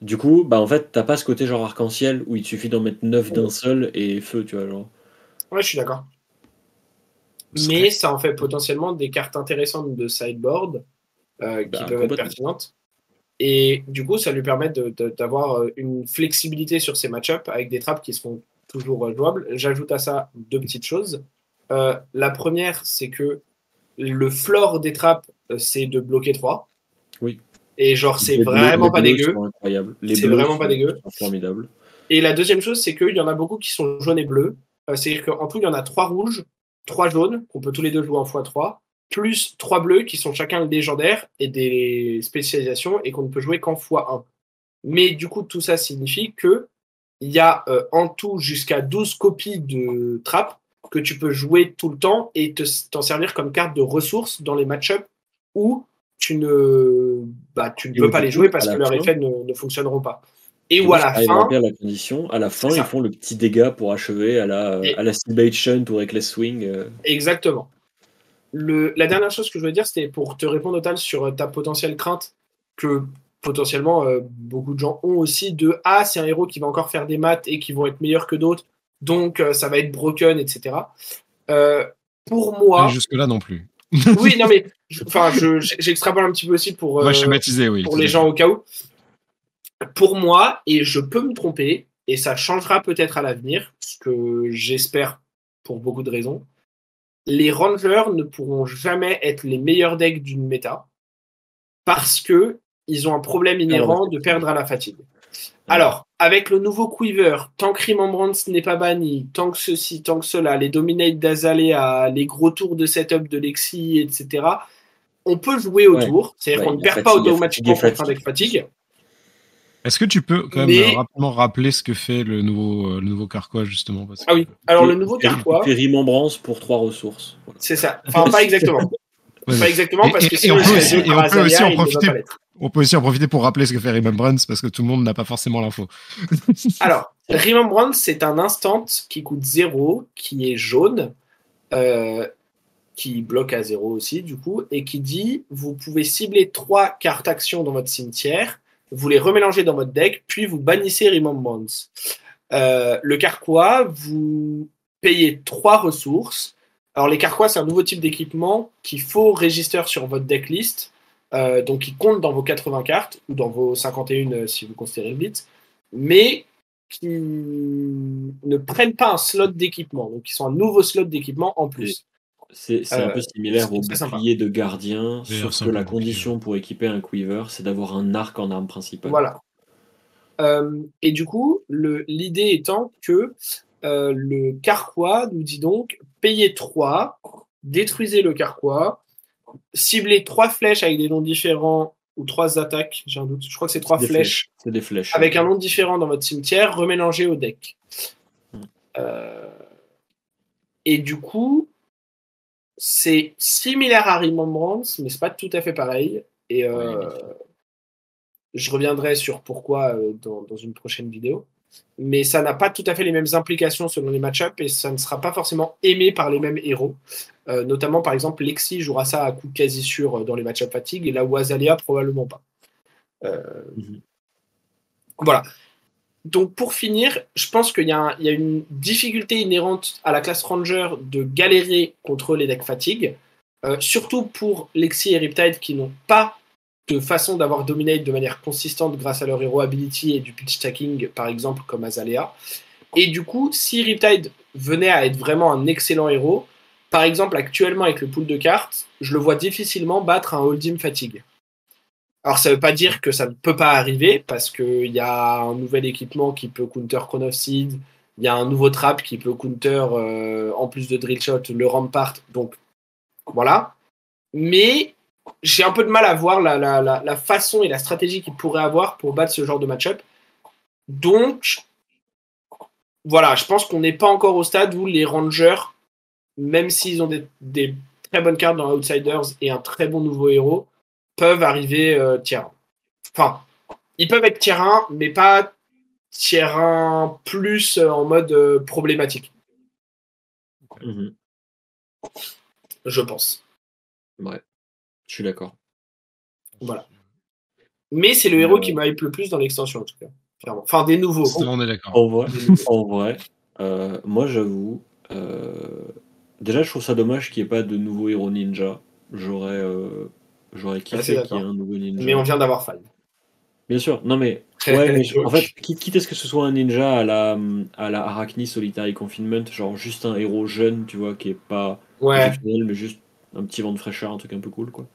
Du coup, bah en fait, t'as pas ce côté genre arc-en-ciel où il suffit d'en mettre 9 d'un seul et feu, tu vois, genre. Ouais, je suis d'accord. Mais ça en fait potentiellement des cartes intéressantes de sideboard euh, qui bah, peuvent être pertinentes. Et du coup, ça lui permet d'avoir euh, une flexibilité sur ses match-ups avec des trappes qui seront toujours euh, jouables. J'ajoute à ça deux petites choses. la première, c'est que le floor des trappes, c'est de bloquer 3. Oui. Et genre, c'est vraiment pas dégueu. C'est vraiment pas dégueu. Formidable. Et la deuxième chose, c'est qu'il y en a beaucoup qui sont jaunes et bleus. Euh, c'est-à-dire qu'en tout, il y en a 3 rouges, 3 jaunes, qu'on peut tous les deux jouer en x3, plus 3 bleus qui sont chacun légendaires et des spécialisations et qu'on ne peut jouer qu'en x1. Mais du coup, tout ça signifie que il y a euh, en tout jusqu'à 12 copies de trappes que tu peux jouer tout le temps et t'en servir comme carte de ressources dans les match-ups où tu ne, bah, tu ne peux pas les jouer parce que leurs effets ne, fonctionneront pas. Et, où à la fin. La condition, à la fin, ils font le petit dégât pour achever à la, à la ou Reckless Swing. Euh. Exactement. Le, la dernière chose que je voulais dire, c'était pour te répondre, Total, sur ta potentielle crainte que potentiellement euh, beaucoup de gens ont aussi de Ah, c'est un héros qui va encore faire des maths et qui vont être meilleurs que d'autres donc euh, ça va être broken, etc. Euh, pour moi. Jusque-là non plus. oui, non, mais enfin, j'extrapole un petit peu aussi pour, euh, oui, pour les gens au cas où. Pour moi, et je peux me tromper, et ça changera peut-être à l'avenir, ce que j'espère pour beaucoup de raisons, les Rangers ne pourront jamais être les meilleurs decks d'une méta parce que ils ont un problème inhérent de perdre à la fatigue. Alors, avec le nouveau Quiver, tant que Remembrance n'est pas banni, tant que ceci, tant que cela, les Dominate d'Azalea, les gros tours de setup de Lexi, etc., on peut jouer autour. C'est-à-dire qu'on ne perd pas automatiquement contre avec fatigue. Est-ce que tu peux quand même rapidement rappeler ce que fait le nouveau, euh, le nouveau Carquois, justement Ah oui, alors le nouveau Carquois. fait Remembrance pour trois ressources. C'est ça. Enfin, pas exactement. pas exactement, parce que sinon, on peut aussi en profiter on peut aussi en profiter pour rappeler ce que fait Remembrance parce que tout le monde n'a pas forcément l'info. Alors, Remembrance, c'est un instant qui coûte 0, qui est jaune, euh, qui bloque à 0 aussi, du coup, et qui dit vous pouvez cibler trois cartes actions dans votre cimetière, vous les remélangez dans votre deck, puis vous bannissez Remembrance. Euh, le carquois, vous payez trois ressources. Alors, les carquois, c'est un nouveau type d'équipement qu'il faut register sur votre decklist. Euh, donc, il compte dans vos 80 cartes, ou dans vos 51 euh, si vous considérez le blitz, mais qui ne prennent pas un slot d'équipement. Donc, ils sont un nouveau slot d'équipement en plus. C'est un peu similaire au bouclier de gardien, sauf que la condition pour équiper un quiver, c'est d'avoir un arc en arme principale. Voilà. et du coup, l'idée étant que euh, le carquois nous dit donc payez 3, détruisez le carquois, ciblez trois flèches avec des noms différents ou trois attaques, j'ai un doute, je crois que c'est trois flèches, C'est des flèches. avec un nom différent dans votre cimetière, remélangé au deck. Hmm. Euh, et du coup, c'est similaire à Remembrance, mais c'est pas tout à fait pareil. Et euh, je reviendrai sur pourquoi dans, dans, une prochaine vidéo mais ça n'a pas tout à fait les mêmes implications selon les match-ups et ça ne sera pas forcément aimé par les mêmes héros. Euh, notamment, par exemple, Lexi jouera ça à coup quasi sûr euh, dans les match-ups fatigue et là où Azalea, probablement pas. Euh, mhm. Voilà. Donc, pour finir, je pense qu'il y, y, a une difficulté inhérente à la classe Ranger de galérer contre les decks fatigue, surtout pour Lexi et Riptide qui n'ont pas de façon d'avoir dominate de manière consistante grâce à leur hero ability et du pitch stacking, par exemple, comme Azalea. Et du coup, si Riptide venait à être vraiment un excellent héros, par exemple, actuellement avec le pool de cartes, je le vois difficilement battre un Holdim Fatigue. Alors, ça ne veut pas dire que ça ne peut pas arriver, parce qu'il y a un nouvel équipement qui peut counter Crown of Seed, il y a un nouveau trap qui peut counter, euh, en plus de Drill Shot, le Rampart, donc voilà. Mais j'ai un peu de mal à voir la, façon et la stratégie qu'il pourrait avoir pour battre ce genre de match-up. Donc, voilà, je pense qu'on n'est pas encore au stade où les Rangers, même s'ils ont des, très bonnes cartes dans Outsiders et un très bon nouveau héros, peuvent arriver euh, tier 1. Enfin, ils peuvent être tier 1, mais pas tier 1 plus euh, en mode euh, problématique. Mhm. Je pense. Ouais. Je suis d'accord. Voilà. Mais c'est le héros qui m'a le plus dans l'extension, en tout cas. Enfin, des nouveaux. on est d'accord. En vrai, euh, moi j'avoue, euh, déjà je trouve ça dommage qu'il n'y ait pas de nouveau héros ninja. J'aurais euh, j'aurais kiffé qu'il y ait un nouveau ninja. Mais on vient d'avoir Five. Bien sûr, non mais, ouais, mais en fait, quitte, à ce que ce soit un ninja à la, à la Arachni Solitary Confinement, genre juste un héros jeune, tu vois, qui est pas ouais. mais juste un petit vent de fraîcheur, un truc un peu cool, quoi.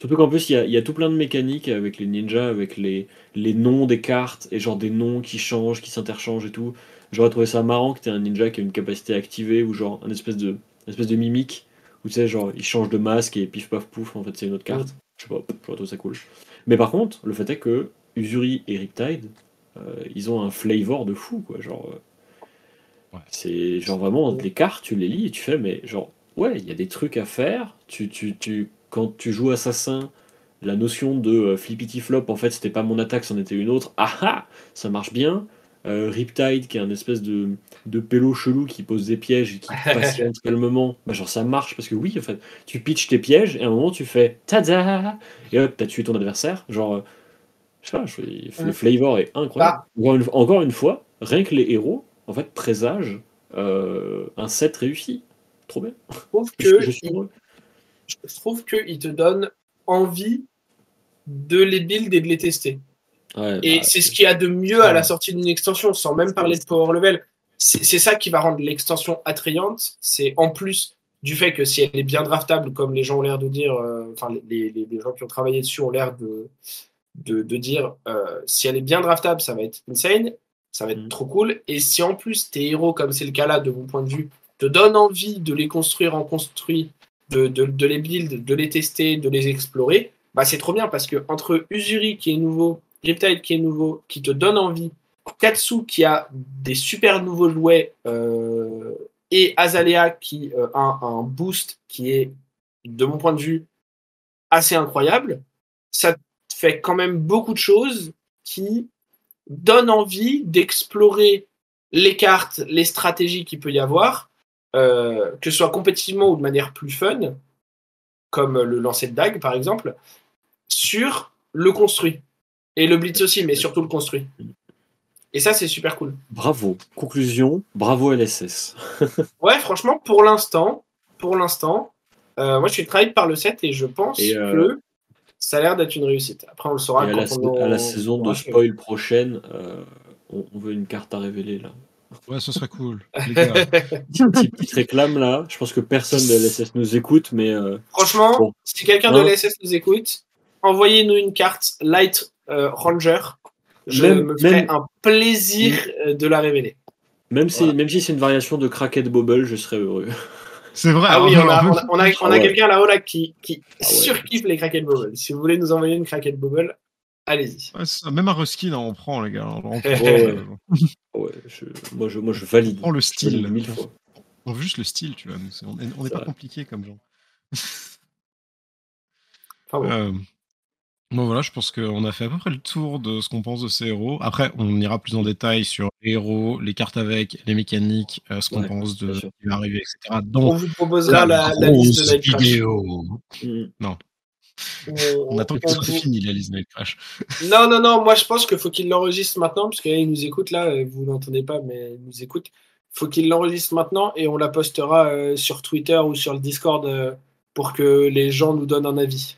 Surtout qu'en plus, il y a, tout plein de mécaniques avec les ninjas, avec les, les noms des cartes, et genre des noms qui changent, qui s'interchangent et tout. J'aurais trouvé ça marrant que tu un ninja qui a une capacité activée, ou genre un espèce de, espèce de mimique, où tu sais, genre, il change de masque et pif paf pouf, en fait, c'est une autre carte. Je sais pas, j'aurais trouvé ça cool. Mais par contre, le fait est que Usuri et Riptide, euh, ils ont un flavor de fou, quoi. Genre, euh, c'est genre vraiment, les cartes, tu les lis et tu fais, mais genre, ouais, il y a des trucs à faire, tu, tu, tu quand tu joues assassin, la notion de euh, flippity flop, en fait, c'était pas mon attaque, c'en était une autre. Ah ah Ça marche bien. Euh, Riptide, qui est un espèce de, de pélo chelou qui pose des pièges et qui patiente calmement, bah, genre ça marche parce que oui, en fait, tu pitches tes pièges et à un moment tu fais tada et hop, t'as tué ton adversaire. Genre, euh, je sais pas, le flavor est incroyable. Ah. Encore, une, fois, rien que les héros, en fait, présagent un set réussi. Trop bien. que je, suis je trouve qu'il te donne envie de les build et de les tester. et bah, c'est ce qu'il y a de mieux à la sortie d'une extension, sans même parler de power level. C'est ça qui va rendre l'extension attrayante. C'est en plus du fait que si elle est bien draftable, comme les gens ont l'air de dire, euh, enfin les, gens qui ont travaillé dessus ont l'air de, de, dire, euh, si elle est bien draftable, ça va être insane, ça va être mm. trop cool. Et si en plus tes héros, comme c'est le cas là de mon point de vue, te donnent envie de les construire en construit de, les build, de les tester, de les explorer, bah c'est trop bien parce que entre Usuri qui est nouveau, Riptide qui est nouveau, qui te donne envie, Katsu qui a des super nouveaux jouets euh, et Azalea qui euh, a un boost qui est, de mon point de vue, assez incroyable, ça fait quand même beaucoup de choses qui donnent envie d'explorer les cartes, les stratégies qu'il peut y avoir, euh, que ce soit compétitivement ou de manière plus fun, comme le lancer de dague par exemple, sur le construit. Et le blitz aussi, mais surtout le construit. Et ça, c'est super cool. Bravo. Conclusion, bravo LSS. ouais, franchement, pour l'instant, pour l'instant, euh, moi je suis très par le set et je pense euh, que ça a l'air d'être une réussite. Après, on le saura à, quand la, on, à la saison de spoil prochaine, euh, on, veut une carte à révéler là. Ouais, ce serait cool. petite, petite réclame là. Je pense que personne de LSS nous écoute, mais. Euh, Franchement, bon. si quelqu'un de l'SS nous écoute, envoyez-nous une carte Light euh, Ranger. Je même, me ferai même... un plaisir euh, de la révéler. Même si, voilà. même si c'est une variation de Crackhead Bobble, je serais heureux. C'est vrai. Ah oui, on a, on a, on a, on a ah quelqu'un là-haut là qui, qui ah ouais. surkiffe les Crackhead Bobble. Si vous voulez nous envoyer une Crackhead Bobble, allez-y. Ouais, même un Ruskin, on prend, les gars. On prend, ouais, ouais je, moi, je, moi, je valide. On prend le style. Mille fois. On juste le style, tu vois. On n'est pas compliqué comme genre. Ah bon. euh, bon, voilà, je pense qu'on a fait à peu près le tour de ce qu'on pense de ces héros. Après, on ira plus en détail sur les héros, les cartes avec, les mécaniques, euh, ce qu'on Ouais, pense de arriver, etc. On Donc, vous proposera la, la liste de Crash. vidéo. Mm. Non, On, on attend que ce soit fini la liste de Crash. Non, non, non, moi je pense qu'il faut qu'il l'enregistre maintenant, parce qu'il nous écoute là, euh, vous l'entendez pas, mais il nous écoute. Il faut qu'il l'enregistre maintenant et on la postera euh, sur Twitter ou sur le Discord euh, pour que les gens nous donnent un avis.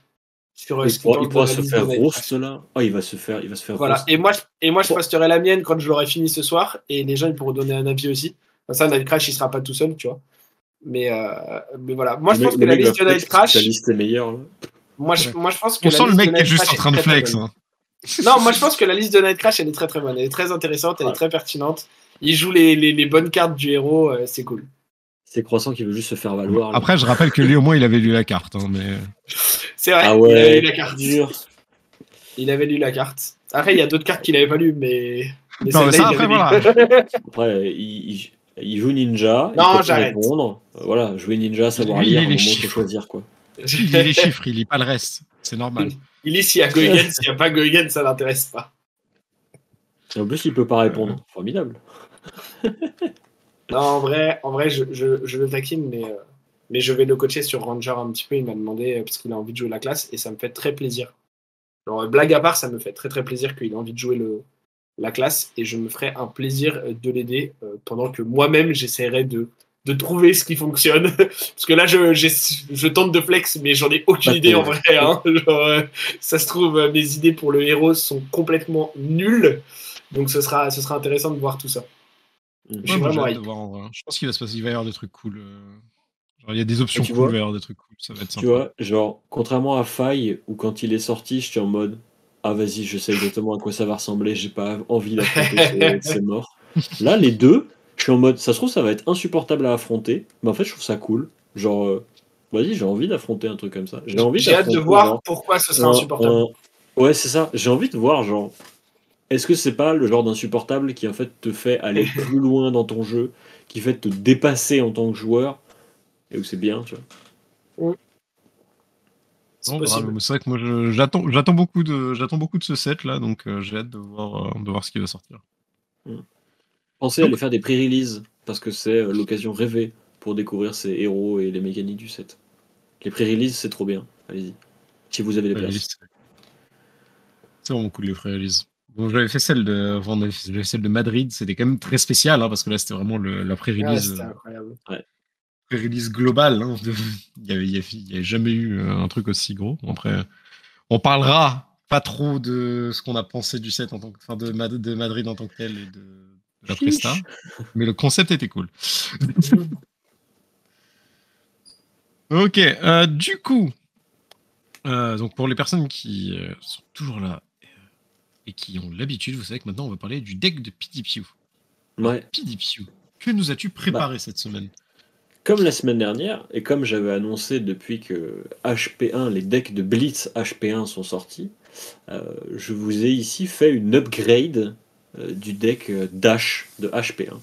Sur, euh, Il pourra, il la se faire roast là. Ah, il va se faire, il va se faire Voilà, roast. et moi, je, et moi je posterai la mienne quand je l'aurai fini ce soir, et les gens ils pourront donner un avis aussi. Ça, Night Crash il sera pas tout seul, tu vois. Mais, euh, mais voilà, moi je pense que la liste de Night Crash, Ta liste est meilleure. là. Moi je, Ouais. moi je pense que On sent le mec qui est Night juste Crash en train de est flex. hein. Non, moi je pense que la liste de Night Crash elle est très très bonne, elle est très intéressante, elle est très pertinente. Il joue les, les, les bonnes cartes du héros, euh, c'est cool. C'est Croissant qui veut juste se faire valoir. là. Après, je rappelle que lui, au moins, il avait lu la carte. hein, mais... C'est vrai, ah il avait lu la carte. dur. Il avait lu la carte. Après, il y a d'autres cartes qu'il avait pas lues, mais. mais Non, mais ça, il après, lu. Après, il, il- il joue ninja. Non, il peut j'arrête. répondre. Euh, Voilà, jouer ninja, savoir Lui, il lire, un les moment, choisir quoi. Il lit les chiffres, il lit pas le reste. C'est normal. Il lit s'il y a Goigen, s'il n'y a pas Goigen, ça l'intéresse pas. En plus, il peut pas répondre. Formidable. Non, en vrai, en vrai je, je, je le taquine, mais, euh, mais je vais le coacher sur Ranger un petit peu. Il m'a demandé, euh, parce qu'il a envie de jouer la classe, et ça me fait très plaisir. Alors, euh, blague à part, ça me fait très très plaisir qu'il ait envie de jouer le, la classe, et je me ferai un plaisir de l'aider euh, pendant que moi-même j'essaierai de, de trouver ce qui fonctionne. parce que là, je, je tente de flex, mais j'en ai aucune idée en vrai. hein. Genre, euh, ça se trouve, euh, mes idées pour le héros sont complètement nulles. Donc ce sera, ce sera intéressant de voir tout ça. Je moi, vraiment j'ai hâte de voir en vrai. Je pense qu'il va se passer, il va y avoir des trucs cool. euh. Genre, il y a des options tu cool, vois- il va y avoir des trucs cool. Ça va être sympa. Tu vois, genre, contrairement à Faille, où quand il est sorti, j'étais en mode Ah, vas-y, je sais exactement à quoi ça va ressembler, j'ai pas envie d'affronter ces, ces morts. Là, les deux, je suis en mode Ça se trouve, ça va être insupportable à affronter, mais en fait, je trouve ça cool. Genre, euh, vas-y, j'ai envie d'affronter un truc comme ça. J'ai envie J'ai hâte de voir genre, pourquoi ce sera un- insupportable. un- Ouais, c'est ça. J'ai envie de voir, genre, est-ce que c'est pas le genre d'insupportable qui en fait te fait aller plus loin dans ton jeu, qui fait te dépasser en tant que joueur, et où c'est bien, tu vois. C'est vrai que moi je- j'attends j'attends beaucoup de j'attends beaucoup de ce set là donc euh, j'ai hâte de voir euh, de voir ce qui va sortir. Pensez à aller faire des pré-releases, parce que c'est euh, l'occasion rêvée pour découvrir ces héros et les mécaniques du set. Les pré-releases, c'est trop bien. Allez-y. Si vous avez les places. c'est- vraiment cool les Elise. Bon, j'avais fait celle de enfin, fait- celle de Madrid, c'était quand même très spécial hein, parce que là c'était vraiment le- la pré-release euh, pré-release globale. hein, de- Il n'y avait, il y avait- il y avait jamais eu euh, un truc aussi gros. Après, on parlera pas trop de ce qu'on a pensé du set en tant que, enfin, de, Mad- de Madrid en tant que tel et de, de la presta, mais le concept était cool. ok, euh, du coup, euh, donc pour les personnes qui euh, sont toujours là et qui ont l'habitude, vous savez que maintenant on va parler du deck de PDPU. Ouais. PDPU, que nous as-tu préparé cette semaine? Comme la semaine dernière, et comme j'avais annoncé depuis que HP1, les decks de Blitz HP1 sont sortis, euh, je vous ai ici fait une upgrade du deck euh, Dash de HP1.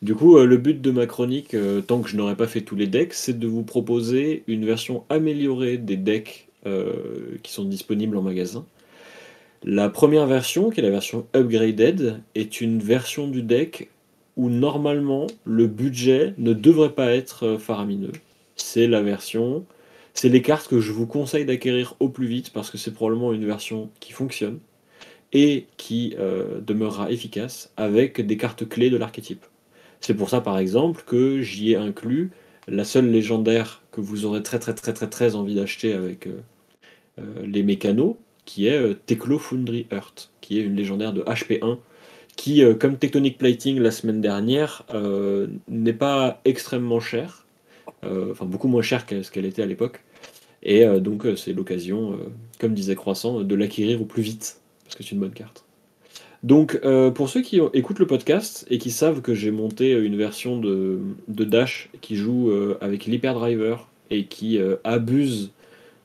Du coup, euh, le but de ma chronique, euh, tant que je n'aurai pas fait tous les decks, c'est de vous proposer une version améliorée des decks euh, qui sont disponibles en magasin. La première version, qui est la version upgraded, est une version du deck où normalement le budget ne devrait pas être euh, faramineux. C'est la version, c'est les cartes que je vous conseille d'acquérir au plus vite parce que c'est probablement une version qui fonctionne et qui euh, demeurera efficace avec des cartes clés de l'archétype. C'est pour ça par exemple que j'y ai inclus la seule légendaire que vous aurez très très très très très envie d'acheter avec euh, euh, les mécanos, qui est Teklo Foundry Earth, qui est une légendaire de HP1, qui, comme Tectonic Plating la semaine dernière, n'est pas extrêmement chère, enfin beaucoup moins chère que ce qu'elle était à l'époque, et donc c'est l'occasion, comme disait Croissant, de l'acquérir au plus vite, parce que c'est une bonne carte. Donc, pour ceux qui écoutent le podcast et qui savent que j'ai monté une version de, Dash qui joue avec l'Hyperdriver et qui abuse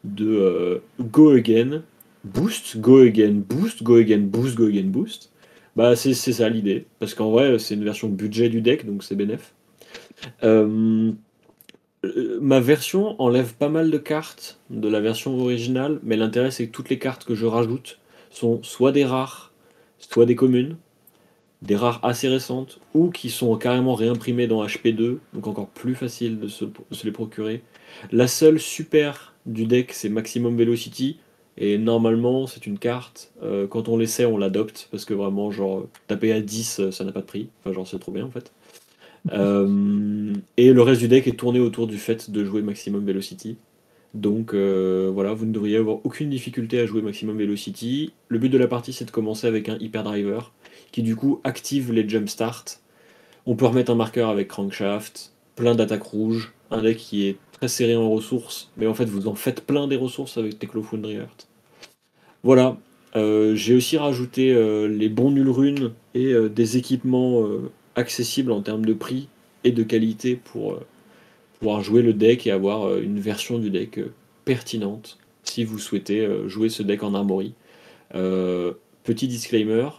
de Go Again, Boost, Go Again, Boost, Go Again, Boost, Go Again, Boost, bah c'est ça l'idée. Parce qu'en vrai, c'est une version budget du deck, donc c'est bénéf. Euh, ma version enlève pas mal de cartes de la version originale, mais l'intérêt c'est que toutes les cartes que je rajoute sont soit des rares, soit des communes, des rares assez récentes, ou qui sont carrément réimprimées dans HP2, donc encore plus facile de se, de se les procurer. La seule super du deck, c'est Maximum Velocity, et normalement, c'est une carte. Euh, quand on l'essaie, on l'adopte. Parce que vraiment, genre, taper à 10, euh, ça n'a pas de prix. Enfin, genre, c'est trop bien en fait. Euh, et le reste du deck est tourné autour du fait de jouer Maximum Velocity. Donc voilà, vous ne devriez avoir aucune difficulté à jouer Maximum Velocity. Le but de la partie, c'est de commencer avec un Hyperdriver qui du coup active les Jump Start. On peut remettre un marqueur avec Crankshaft, plein d'attaques rouges, un deck qui est serré en ressources, mais en fait vous en faites plein des ressources avec Teclo Foundry Earth. Voilà, euh, j'ai aussi rajouté euh, les bons nuls runes et euh, des équipements accessibles en termes de prix et de qualité pour jouer le deck et avoir une version du deck pertinente si vous souhaitez jouer ce deck en armory. petit disclaimer,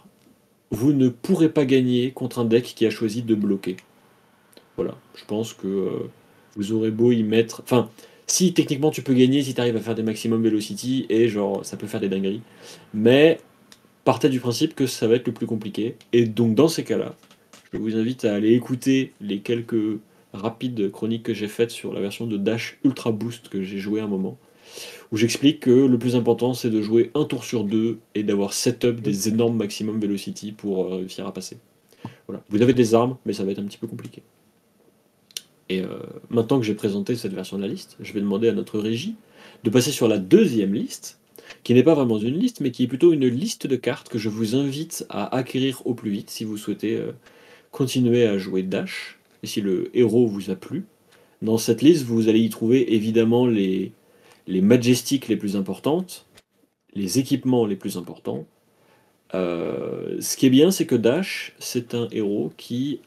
vous ne pourrez pas gagner contre un deck qui a choisi de bloquer. Voilà, je pense que vous aurez beau y mettre. Enfin, si techniquement tu peux gagner si tu arrives à faire des maximum velocity et genre ça peut faire des dingueries. Mais partez du principe que ça va être le plus compliqué. Et donc dans ces cas-là, je vous invite à aller écouter les quelques rapides chroniques que j'ai faites sur la version de Dash Ultra Boost que j'ai joué un moment. Où j'explique que le plus important c'est de jouer un tour sur deux et d'avoir setup des énormes maximum velocity pour euh, réussir à passer. Voilà. Vous avez des armes, mais ça va être un petit peu compliqué. Et euh, maintenant que j'ai présenté cette version de la liste, je vais demander à notre régie de passer sur la deuxième liste, qui n'est pas vraiment une liste, mais qui est plutôt une liste de cartes que je vous invite à acquérir au plus vite si vous souhaitez euh, continuer à jouer Dash, et si le héros vous a plu. Dans cette liste, vous allez y trouver évidemment les, les Majestics les plus importantes, les équipements les plus importants. Euh, ce qui est bien, c'est que Dash, c'est un héros qui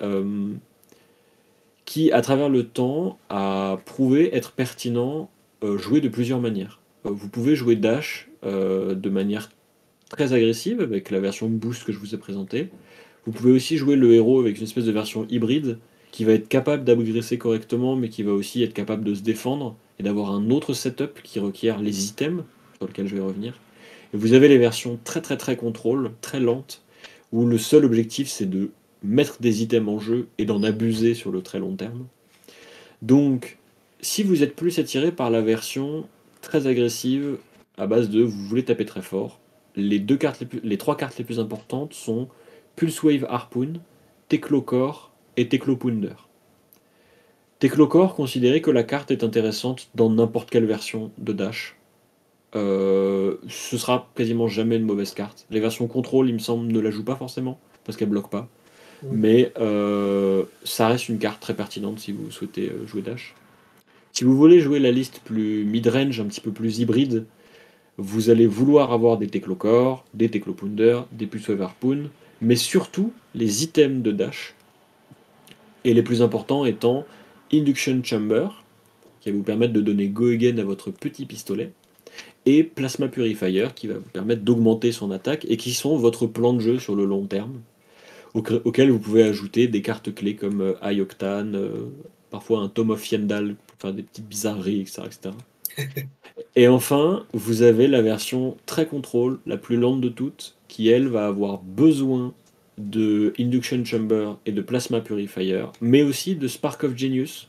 qui, à travers le temps, a prouvé être pertinent, euh, joué de plusieurs manières. Euh, vous pouvez jouer Dash euh, de manière très agressive, avec la version Boost que je vous ai présentée. Vous pouvez aussi jouer le héros avec une espèce de version hybride, qui va être capable d'agresser correctement, mais qui va aussi être capable de se défendre, et d'avoir un autre setup qui requiert les items, sur lesquels je vais revenir. Et vous avez les versions très très très contrôle, très lentes, où le seul objectif c'est de mettre des items en jeu et d'en abuser sur le très long terme. Donc, si vous êtes plus attiré par la version très agressive, à base de vous voulez taper très fort, les, deux cartes les, trois cartes les plus importantes sont Pulse Wave Harpoon, Teclocore et Teclopounder. Teclocore, considérez que la carte est intéressante dans n'importe quelle version de Dash. Euh, ce sera quasiment jamais une mauvaise carte. Les versions contrôle, il me semble, ne la jouent pas forcément, parce qu'elle bloque pas. Mais euh, ça reste une carte très pertinente si vous souhaitez euh, jouer Dash. Si vous voulez jouer la liste plus mid-range, un petit peu plus hybride, vous allez vouloir avoir des Teclocore, des Teclopounder, des Pulsewave Harpoon, mais surtout les items de Dash. Et les plus importants étant Induction Chamber, qui va vous permettre de donner Go Again à votre petit pistolet, et Plasma Purifier, qui va vous permettre d'augmenter son attaque, et qui sont votre plan de jeu sur le long terme auquel vous pouvez ajouter des cartes clés comme euh, iOctane, euh, parfois un Tom of Yendal pour faire des petites bizarreries, etc. Et enfin, vous avez la version très contrôle, la plus lente de toutes, qui elle va avoir besoin de Induction Chamber et de Plasma Purifier, mais aussi de Spark of Genius,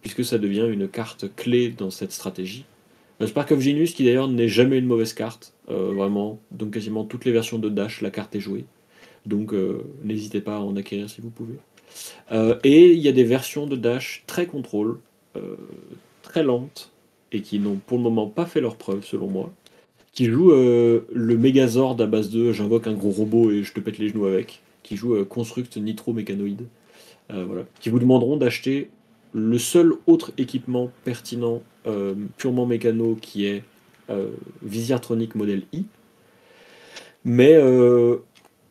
puisque ça devient une carte clé dans cette stratégie. Le Spark of Genius, qui d'ailleurs n'est jamais une mauvaise carte, euh, vraiment, donc quasiment toutes les versions de Dash, la carte est jouée. Donc euh, n'hésitez pas à en acquérir si vous pouvez. Euh, et il y a des versions de Dash très contrôle, très lentes, et qui n'ont pour le moment pas fait leur preuve selon moi, qui jouent le Megazord à base de j'invoque un gros robot et je te pète les genoux avec, qui joue Construct Nitro Mécanoïde, voilà, qui vous demanderont d'acheter le seul autre équipement pertinent euh, purement mécano qui est euh, Visiatronic modèle I. Mais euh,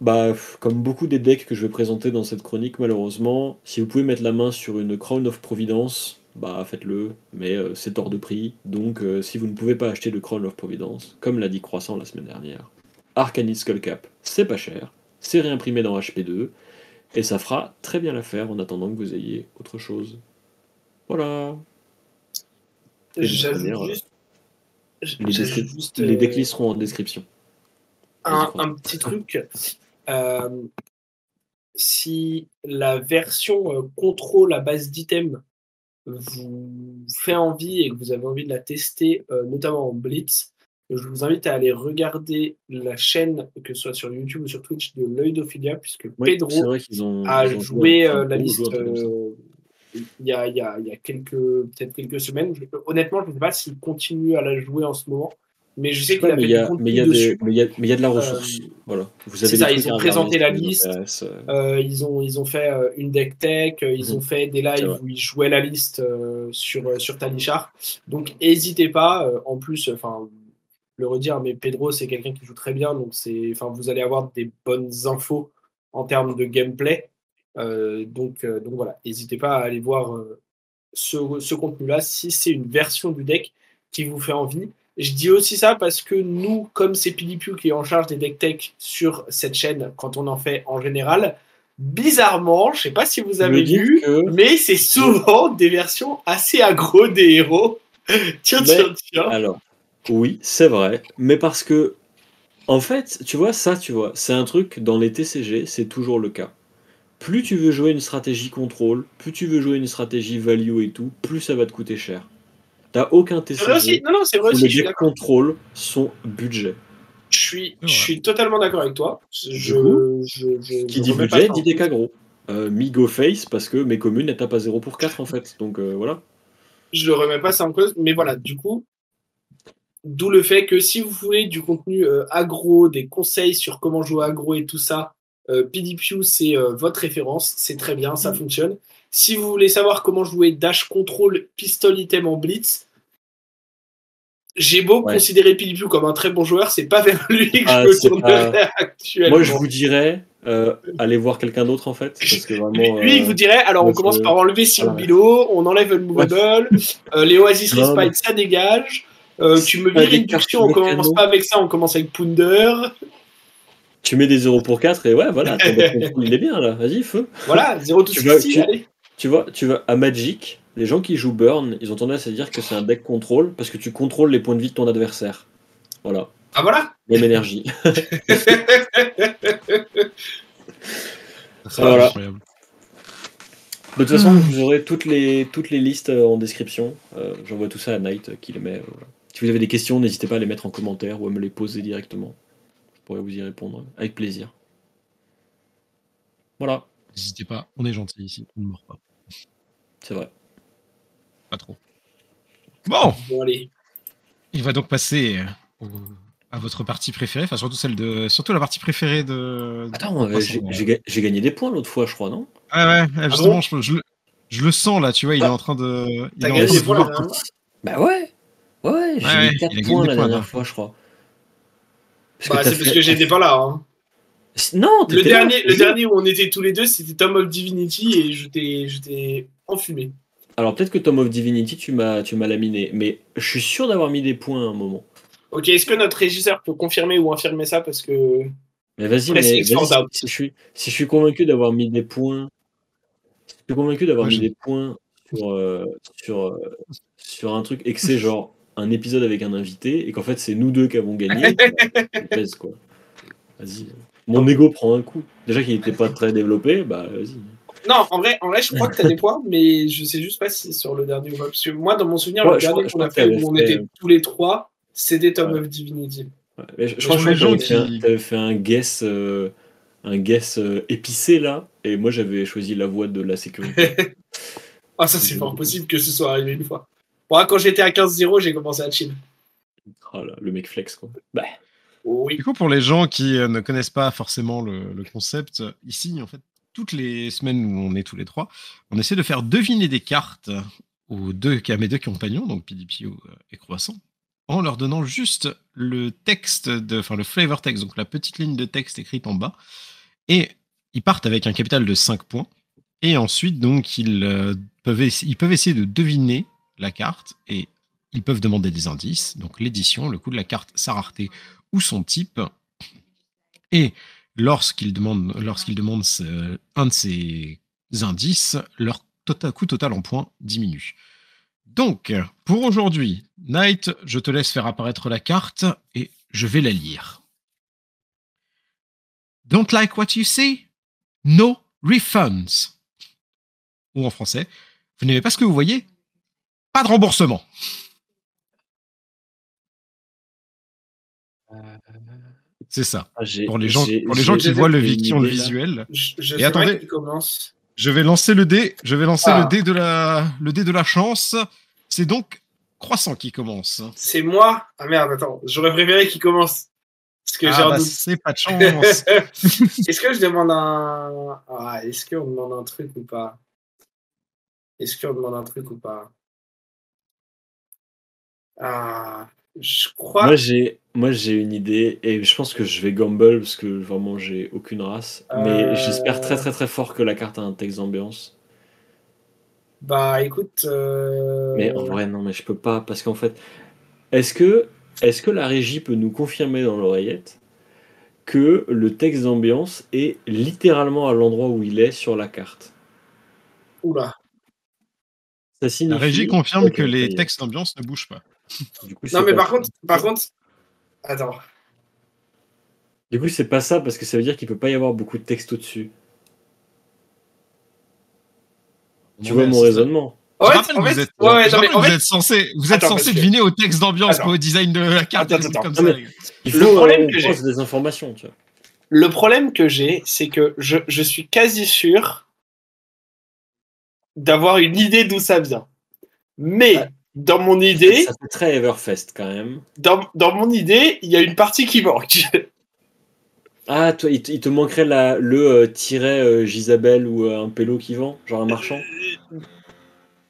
bah, comme beaucoup des decks que je vais présenter dans cette chronique, malheureusement, si vous pouvez mettre la main sur une Crown of Providence, bah faites-le, mais c'est hors de prix. Donc si vous ne pouvez pas acheter de Crown of Providence, comme l'a dit Croissant la semaine dernière, Arcanist Skullcap, c'est pas cher, c'est réimprimé dans HP2, et ça fera très bien l'affaire en attendant que vous ayez autre chose. Voilà. J'ajoute juste. Les, déclins seront en description. Un, petit truc. Euh, si la version euh, contrôle à base d'item vous fait envie et que vous avez envie de la tester, euh, notamment en Blitz, je vous invite à aller regarder la chaîne, que ce soit sur YouTube ou sur Twitch, de l'œil d'Ophilia, puisque Pedro a joué, la liste il y a, il y a, il y a quelques, peut-être quelques semaines. honnêtement, je ne sais pas s'il continue à la jouer en ce moment. Mais je sais qu'il a fait des mais il y a mais il y a de la ressource. Euh, voilà. Vous avez ça, ils ont présenté la liste. Euh. euh, ils, ont, ils ont fait euh, une deck tech. Ils mhm. ont fait des lives où ils jouaient la liste sur, sur Tanichar. Donc, n'hésitez pas. en plus, enfin, le redire, mais Pedro, c'est quelqu'un qui joue très bien. Donc, enfin, vous allez avoir des bonnes infos en termes de gameplay. Euh, donc, euh, donc voilà, n'hésitez pas à aller voir euh, ce, contenu-là si c'est une version du deck qui vous fait envie. Je dis aussi ça parce que nous, comme c'est Pilipiu qui est en charge des deck tech sur cette chaîne, quand on en fait en général, bizarrement, je sais pas si vous avez vu, mais c'est souvent des versions assez aggro des héros. tiens, tiens, tiens. Alors, oui, c'est vrai, mais parce que, en fait, tu vois, ça, tu vois, c'est un truc dans les TCG, c'est toujours le cas plus tu veux jouer une stratégie contrôle, plus tu veux jouer une stratégie value et tout, plus ça va te coûter cher. T'as aucun TCG non, non, c'est vrai aussi, le contrôle son budget. Je suis, je suis totalement d'accord avec toi. Je, qui dit budget dit des gros. Euh, go face parce que mes communes elles tapent à 0 pour 4 en fait. Donc euh, voilà. Je le remets pas ça en cause, mais voilà, du coup, d'où le fait que si vous voulez du contenu euh, agro, des conseils sur comment jouer agro et tout ça, euh, PDPU, c'est euh, votre référence, c'est très bien, ça mm. fonctionne. Si vous voulez savoir comment jouer Dash Control Pistol Item en Blitz, j'ai beau considérer PDPU comme un très bon joueur, c'est pas vers lui que ah, je me tournerai actuellement. Moi, je vous dirais, euh, allez voir quelqu'un d'autre en fait. Parce que vraiment, lui, il vous dirait alors on commence par enlever Sion Bilo, on enlève le Movable, les Oasis Respite, ça dégage. Tu me vires une on commence pas avec ça, on commence avec Pounder. Tu mets des 0 pour 4 et ouais, voilà, il est bien là, vas-y, feu. Voilà, 0 tout tu, vois, tu, allez. tu vois, tu vois, à Magic, les gens qui jouent Burn, ils ont tendance à dire que c'est un deck contrôle parce que tu contrôles les points de vie de ton adversaire. Voilà. Ah voilà Même énergie. voilà. De toute façon, vous aurez toutes les, toutes les listes euh, en description. Euh, j'envoie tout ça à Night euh, qui les met. Si vous avez des questions, n'hésitez pas à les mettre en commentaire ou à me les poser directement pourrais vous y répondre avec plaisir. Voilà. N'hésitez pas, on est gentil ici, on ne mord pas. C'est vrai. Pas trop. Bon, bon allez. Il va donc passer euh, à votre partie préférée, enfin surtout celle de, surtout la partie préférée de. Attends, euh, j'ai gagné des points l'autre fois, je crois, non? Ouais, ouais, ah justement, je, le sens là, tu vois, il est ah. en train de. T'as gagné des points là, Bah ouais, ouais, j'ai ouais, 4 points la dernière fois, je crois. Bah, c'est parce que j'étais pas là. Hein. Non, le dernier, le dernier où on était tous les deux, c'était Tom of Divinity et je t'ai enfumé. Alors peut-être que Tom of Divinity, tu m'as laminé, mais je suis sûr d'avoir mis des points à un moment. Ok, est-ce que notre régisseur peut confirmer ou infirmer ça parce que. Mais vas-y, mais si, je suis, si je suis convaincu d'avoir mis des points, si je suis convaincu d'avoir mis des points sur, euh, sur, euh, sur un truc et que c'est genre un épisode avec un invité et qu'en fait c'est nous deux qui avons gagné, quoi. Vas-y. Mon ego prend un coup. Déjà qu'il n'était pas très développé, bah vas-y. Non, en vrai, en vrai, je crois que tu as des points, mais je sais juste pas si sur le dernier. Parce que moi, dans mon souvenir, Ouais, le je dernier je qu'on a fait, où on était tous les trois, c'était Tom Ouais. of Divinity. Ouais, mais je, je Mais crois que gens t'avais fait, un- qui- t'avais fait un guess, euh, un guess euh, épicé là, et moi j'avais choisi la voie de la sécurité. Ah, ça, c'est fort possible que ce soit arrivé une fois. Moi, quand j'étais à 15-0, j'ai commencé à chill. oh là, le mec flex quoi. Bah, Oui. Du coup, pour les gens qui euh, ne connaissent pas forcément le, le concept, euh, ici, en fait, toutes les semaines où on est tous les trois, on essaie de faire deviner des cartes aux deux, à mes deux compagnons, donc PDPO et Croissant, en leur donnant juste le texte, de, enfin le flavor text, donc la petite ligne de texte écrite en bas. Et ils partent avec un capital de 5 points. Et ensuite, donc, ils, euh, peuvent, ils peuvent essayer de deviner la carte et ils peuvent demander des indices, donc l'édition, le coût de la carte, sa rareté ou son type. Et lorsqu'ils demandent, lorsqu'ils demandent un de ces indices, leur total, coût total en points diminue. Donc, pour aujourd'hui, Knight, je te laisse faire apparaître la carte et je vais la lire. Don't like what you see? No refunds. Ou en français, vous n'aimez pas ce que vous voyez? Pas de remboursement. C'est ça. ah, Pour les gens, pour les gens qui voient le qui ont le visuel, Je, je Et attendez. je vais lancer le dé. Je vais lancer Ah. le dé de la, le dé de la chance. C'est donc Croissant qui commence. C'est moi? Ah merde, attends. J'aurais préféré qu'il commence. Parce que j'ai Ah bah, c'est pas de chance. Est-ce que je demande un. Ah, est-ce qu'on demande un truc ou pas? Est-ce qu'on demande un truc ou pas? Ah, je crois. Moi j'ai, moi j'ai une idée et je pense que je vais gamble parce que vraiment j'ai aucune race. Mais Euh. j'espère très très très fort que la carte a un texte d'ambiance. Bah écoute. euh, Mais en vrai non, mais je peux pas parce qu'en fait, est-ce que, est-ce que la régie peut nous confirmer dans l'oreillette que le texte d'ambiance est littéralement à l'endroit où il est sur la carte? Oula. Ça signifie. La régie confirme que les textes d'ambiance ne bougent pas. Du coup, Non c'est mais pas par ça. contre, par contre. Attends. Du coup, c'est pas ça parce que ça veut dire qu'il peut pas y avoir beaucoup de texte au-dessus. Tu vois mon raisonnement Je rappelle que vous êtes, vous censé, vous êtes Attends, censé deviner au texte d'ambiance, pas au design de la carte. Attends, des trucs attends, comme attends. ça. mais- Il Le faut problème que j'ai- des informations, tu vois. Le problème que j'ai, c'est que je, je suis quasi sûr d'avoir une idée d'où ça vient. Mais Ouais. Dans mon idée, Ça fait très Everfest quand même. dans, dans mon idée, il y a une partie qui manque. Ah, toi, il, te- il te manquerait la, le euh, tiret euh, Gisabelle ou euh, un pélo qui vend, genre un marchand.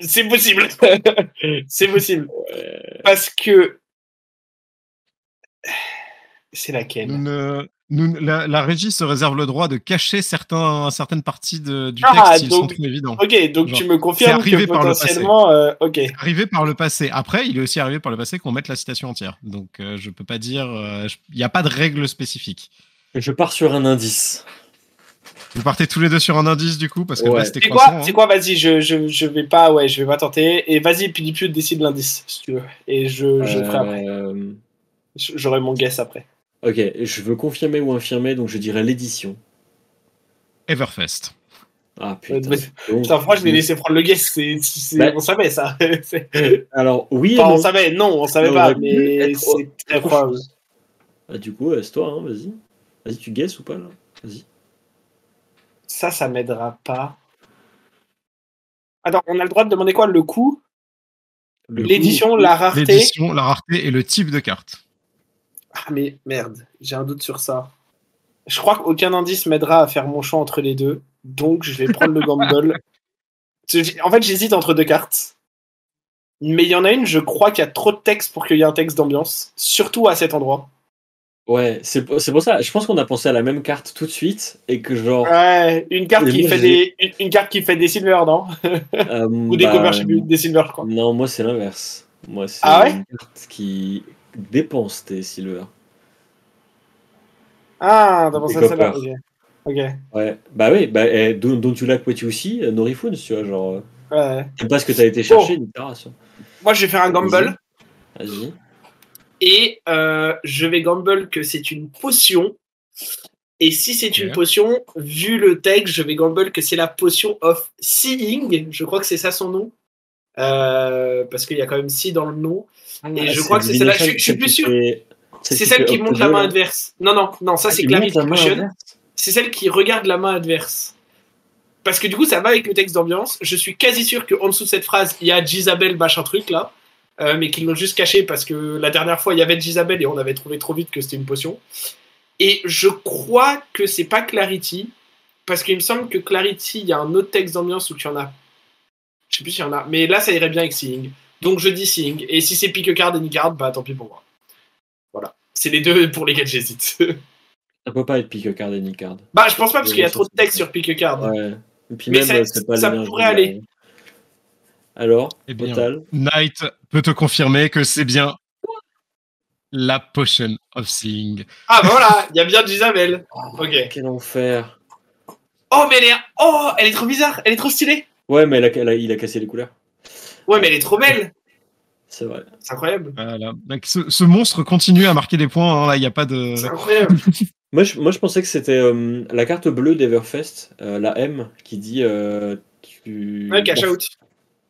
C'est possible. c'est possible. Ouais. Parce que. C'est laquelle? Nous ne- nous- la, la régie se réserve le droit de cacher certains, certaines parties de- du Ah, texte s'ils sont donc- trop évidents. Ok, donc Genre, tu me confirmes que par le passé. potentiellement. euh, ok. Arrivé par le passé. Après, il est aussi arrivé par le passé qu'on mette la citation entière. Donc, euh, je peux pas dire. euh, Il n'y a pas de règle spécifique. Je pars sur un indice. Vous partez tous les deux sur un indice du coup parce que Ouais. là c'était quoi, hein. c'est quoi Vas-y, je, je, je vais pas, ouais, je vais pas tenter. Et vas-y, Pidipiu décide l'indice si tu veux. Et je, ferai après. Euh, J'aurai mon guess après. Ok, je veux confirmer ou infirmer, donc je dirais l'édition. Everfest. Ah putain. Euh, Putain, moi je l'ai laissé prendre le guess. Bah. On savait ça. Alors, oui enfin, on savait, non, on savait pas, mais c'est très probable. Ah, du coup, c'est toi, hein, vas-y. Vas-y, tu guesses ou pas là? Vas-y. Ça, ça m'aidera pas. Attends, on a le droit de demander quoi? Le coût L'édition, la rareté? L'édition, la rareté et le type de carte. Ah, mais merde, j'ai un doute sur ça. Je crois qu'aucun indice m'aidera à faire mon choix entre les deux, donc je vais prendre le gamble. En fait, j'hésite entre deux cartes. Mais il y en a une, je crois qu'il y a trop de texte pour qu'il y ait un texte d'ambiance, surtout à cet endroit. Ouais, c'est pour ça. Je pense qu'on a pensé à la même carte tout de suite et que genre. Ouais, une carte qui fait des une, une carte qui fait des silver, non? Euh, Ou des bah, covers, des silver, je crois. Non, moi c'est l'inverse. Moi c'est Ah ouais? une carte qui dépense tes silver. Ah, t'as pensé à Des celle-là. covers. Ok. Ouais, bah oui, bah, eh, don't, don't you like what you see, no refunds, tu vois, genre. euh, Ouais. T'aimes pas ce que t'as été chercher, ta race, hein. Moi, je vais faire un gamble. Vas-y. Et euh, je vais gamble que c'est une potion Et si c'est une potion, vu le texte, je vais gamble que c'est la potion of seeing. Je crois que c'est ça son nom. Euh, parce qu'il y a quand même see dans le nom. Et je crois que c'est celle-là. Je, je suis plus sûr. C'est celle qui monte la main adverse. Non, non, non, ça c'est Clarity Potion. C'est celle qui regarde la main adverse. Parce que du coup, ça va avec le texte d'ambiance. Je suis quasi sûr qu'en dessous de cette phrase, il y a Jisabel machin truc là. Euh, mais qu'ils l'ont juste caché parce que la dernière fois, il y avait Jisabel et on avait trouvé trop vite que c'était une potion. Et je crois que c'est pas Clarity. Parce qu'il me semble que Clarity, il y a un autre texte d'ambiance où tu en as. Je sais plus s'il y en a. Mais là, ça irait bien avec Seeing. Donc je dis Seeing. Et si c'est Pique Card et Nicard, bah tant pis pour moi. Voilà. C'est les deux pour lesquels j'hésite. Ça peut pas être pique card et Nicard. bah, je pense pas parce qu'il y a trop de texte sur Pique Card. Ouais. Et puis Mais même, ça- euh, c'est pas ça l'énergie, pourrait aller. Alors, Eh bien, total. Knight peut te confirmer que c'est bien la potion of seeing. Ah bah voilà, il y a bien Jisabel. Ok. Quel enfer. Oh mais elle est, oh, elle est trop bizarre, elle est trop stylée. Ouais, mais elle a- elle a- il a cassé les couleurs. Ouais mais elle est trop belle. C'est vrai. C'est incroyable. Voilà. Donc, ce, ce monstre continue à marquer des points. hein. Là, il n'y a pas de. C'est incroyable. Moi je, moi, je pensais que c'était euh, la carte bleue d'Everfest, euh, la M, qui dit. euh, tu... Ouais, cash out.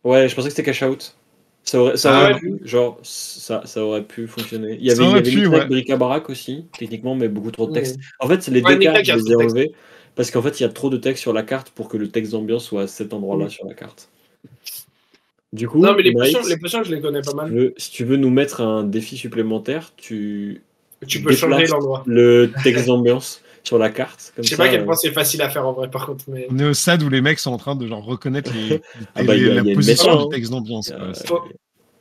Ouais, je pensais que c'était cash out. Ça aurait, ça Ah, aurait ouais. pu, genre, ça, ça aurait pu fonctionner. Il y avait, il y avait pu, Micmac, ouais. bric-à-brac aussi, techniquement, mais beaucoup trop de texte. Ouais. En fait, c'est les Ouais, deux cartes, je les ai enlevées parce qu'en fait, il y a trop de texte sur la carte pour que le texte d'ambiance soit à cet endroit-là Mm. sur la carte. Du coup, Non mais les Mike, potions, les potions, je les connais pas si tu mal. veux- si tu veux nous mettre un défi supplémentaire, tu Tu peux changer l'endroit. le texte d'ambiance sur la carte. Comme Je sais ça, pas à quel euh, point c'est facile à faire en vrai par contre, mais. On est au stade où les mecs sont en train de genre reconnaître les, Ah bah, les- a- la position du texte d'ambiance. euh,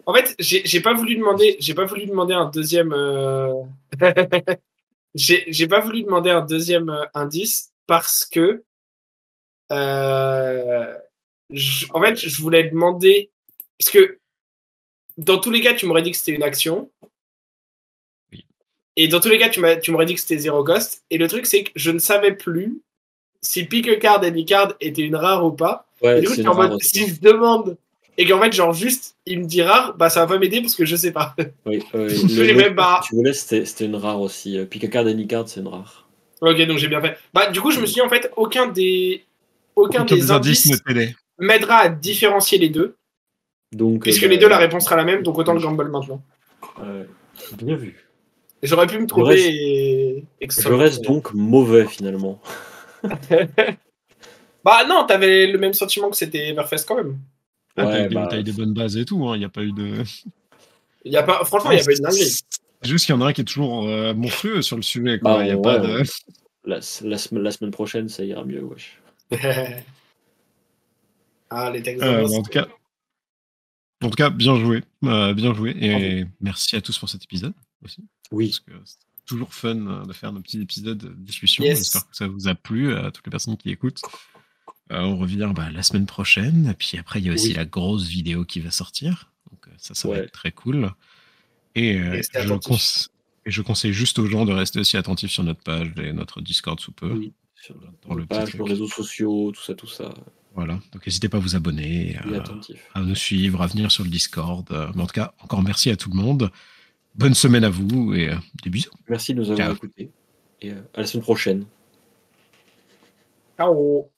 En fait, j'ai pas voulu demander, j'ai pas voulu demander un deuxième. euh, j'ai j'ai pas voulu demander un deuxième euh, indice parce que. euh, je- en fait, je voulais demander parce que dans tous les cas, tu m'aurais dit que c'était une action. Oui. Et dans tous les cas, tu m'aurais dit que c'était zéro cost. Et le truc, c'est que je ne savais plus si Pick Card et Card était une rare ou pas. Ouais, Et du coup, en mode, si je demande et qu'en fait, genre, juste, il me dit rare, bah ça va pas m'aider parce que je sais pas. Oui, oui. Je Le- même pas. Tu voulais, c'était une rare aussi. Euh, Picard et Nicard, c'est une rare. Ok, donc j'ai bien fait. Bah, du coup, je me suis dit, en fait, aucun des, aucun Aucun des des indices indices m'aidera à différencier les deux, Donc, puisque euh, les deux, la réponse sera la même, donc autant le gamble maintenant. euh, bien vu. Et J'aurais pu me reste- et. Je reste donc mauvais finalement. Bah, non, t'avais le même sentiment que c'était Everfest quand même. Ah, t'as Ouais, eu des- bah, t'as eu des bonnes bases et tout. hein. Il n'y a pas eu de. Il y a pas, franchement, il n'y a pas eu de dinguerie. C'est juste qu'il y en a un qui est toujours euh, monstrueux sur le sujet. quoi. Bah, Il y a ouais, pas de. La, la, semaine- la semaine prochaine, ça ira mieux, wesh. ah, les textes Euh, en tout cas, en tout cas, bien joué, euh, bien joué, et merci à tous pour cet épisode aussi, Oui. parce que c'est toujours fun euh, de faire nos petits épisodes de discussion. Yes. J'espère que ça vous a plu à toutes les personnes qui écoutent. Euh, on revient bah, la semaine prochaine, et puis après il y a aussi Oui. la grosse vidéo qui va sortir, donc ça, ça va être très cool. Et, euh, je et je conseille juste aux gens de rester aussi attentifs sur notre page et notre Discord sous peu. Oui. Sur Dans le page, nos réseaux sociaux, tout ça, tout ça. Voilà, donc n'hésitez pas à vous abonner. À- nous suivre, à venir sur le Discord. Euh, Mais en tout cas, encore merci à tout le monde. Bonne semaine à vous et euh, des bisous. Merci de nous avoir écoutés. Et euh, à la semaine prochaine. Ciao.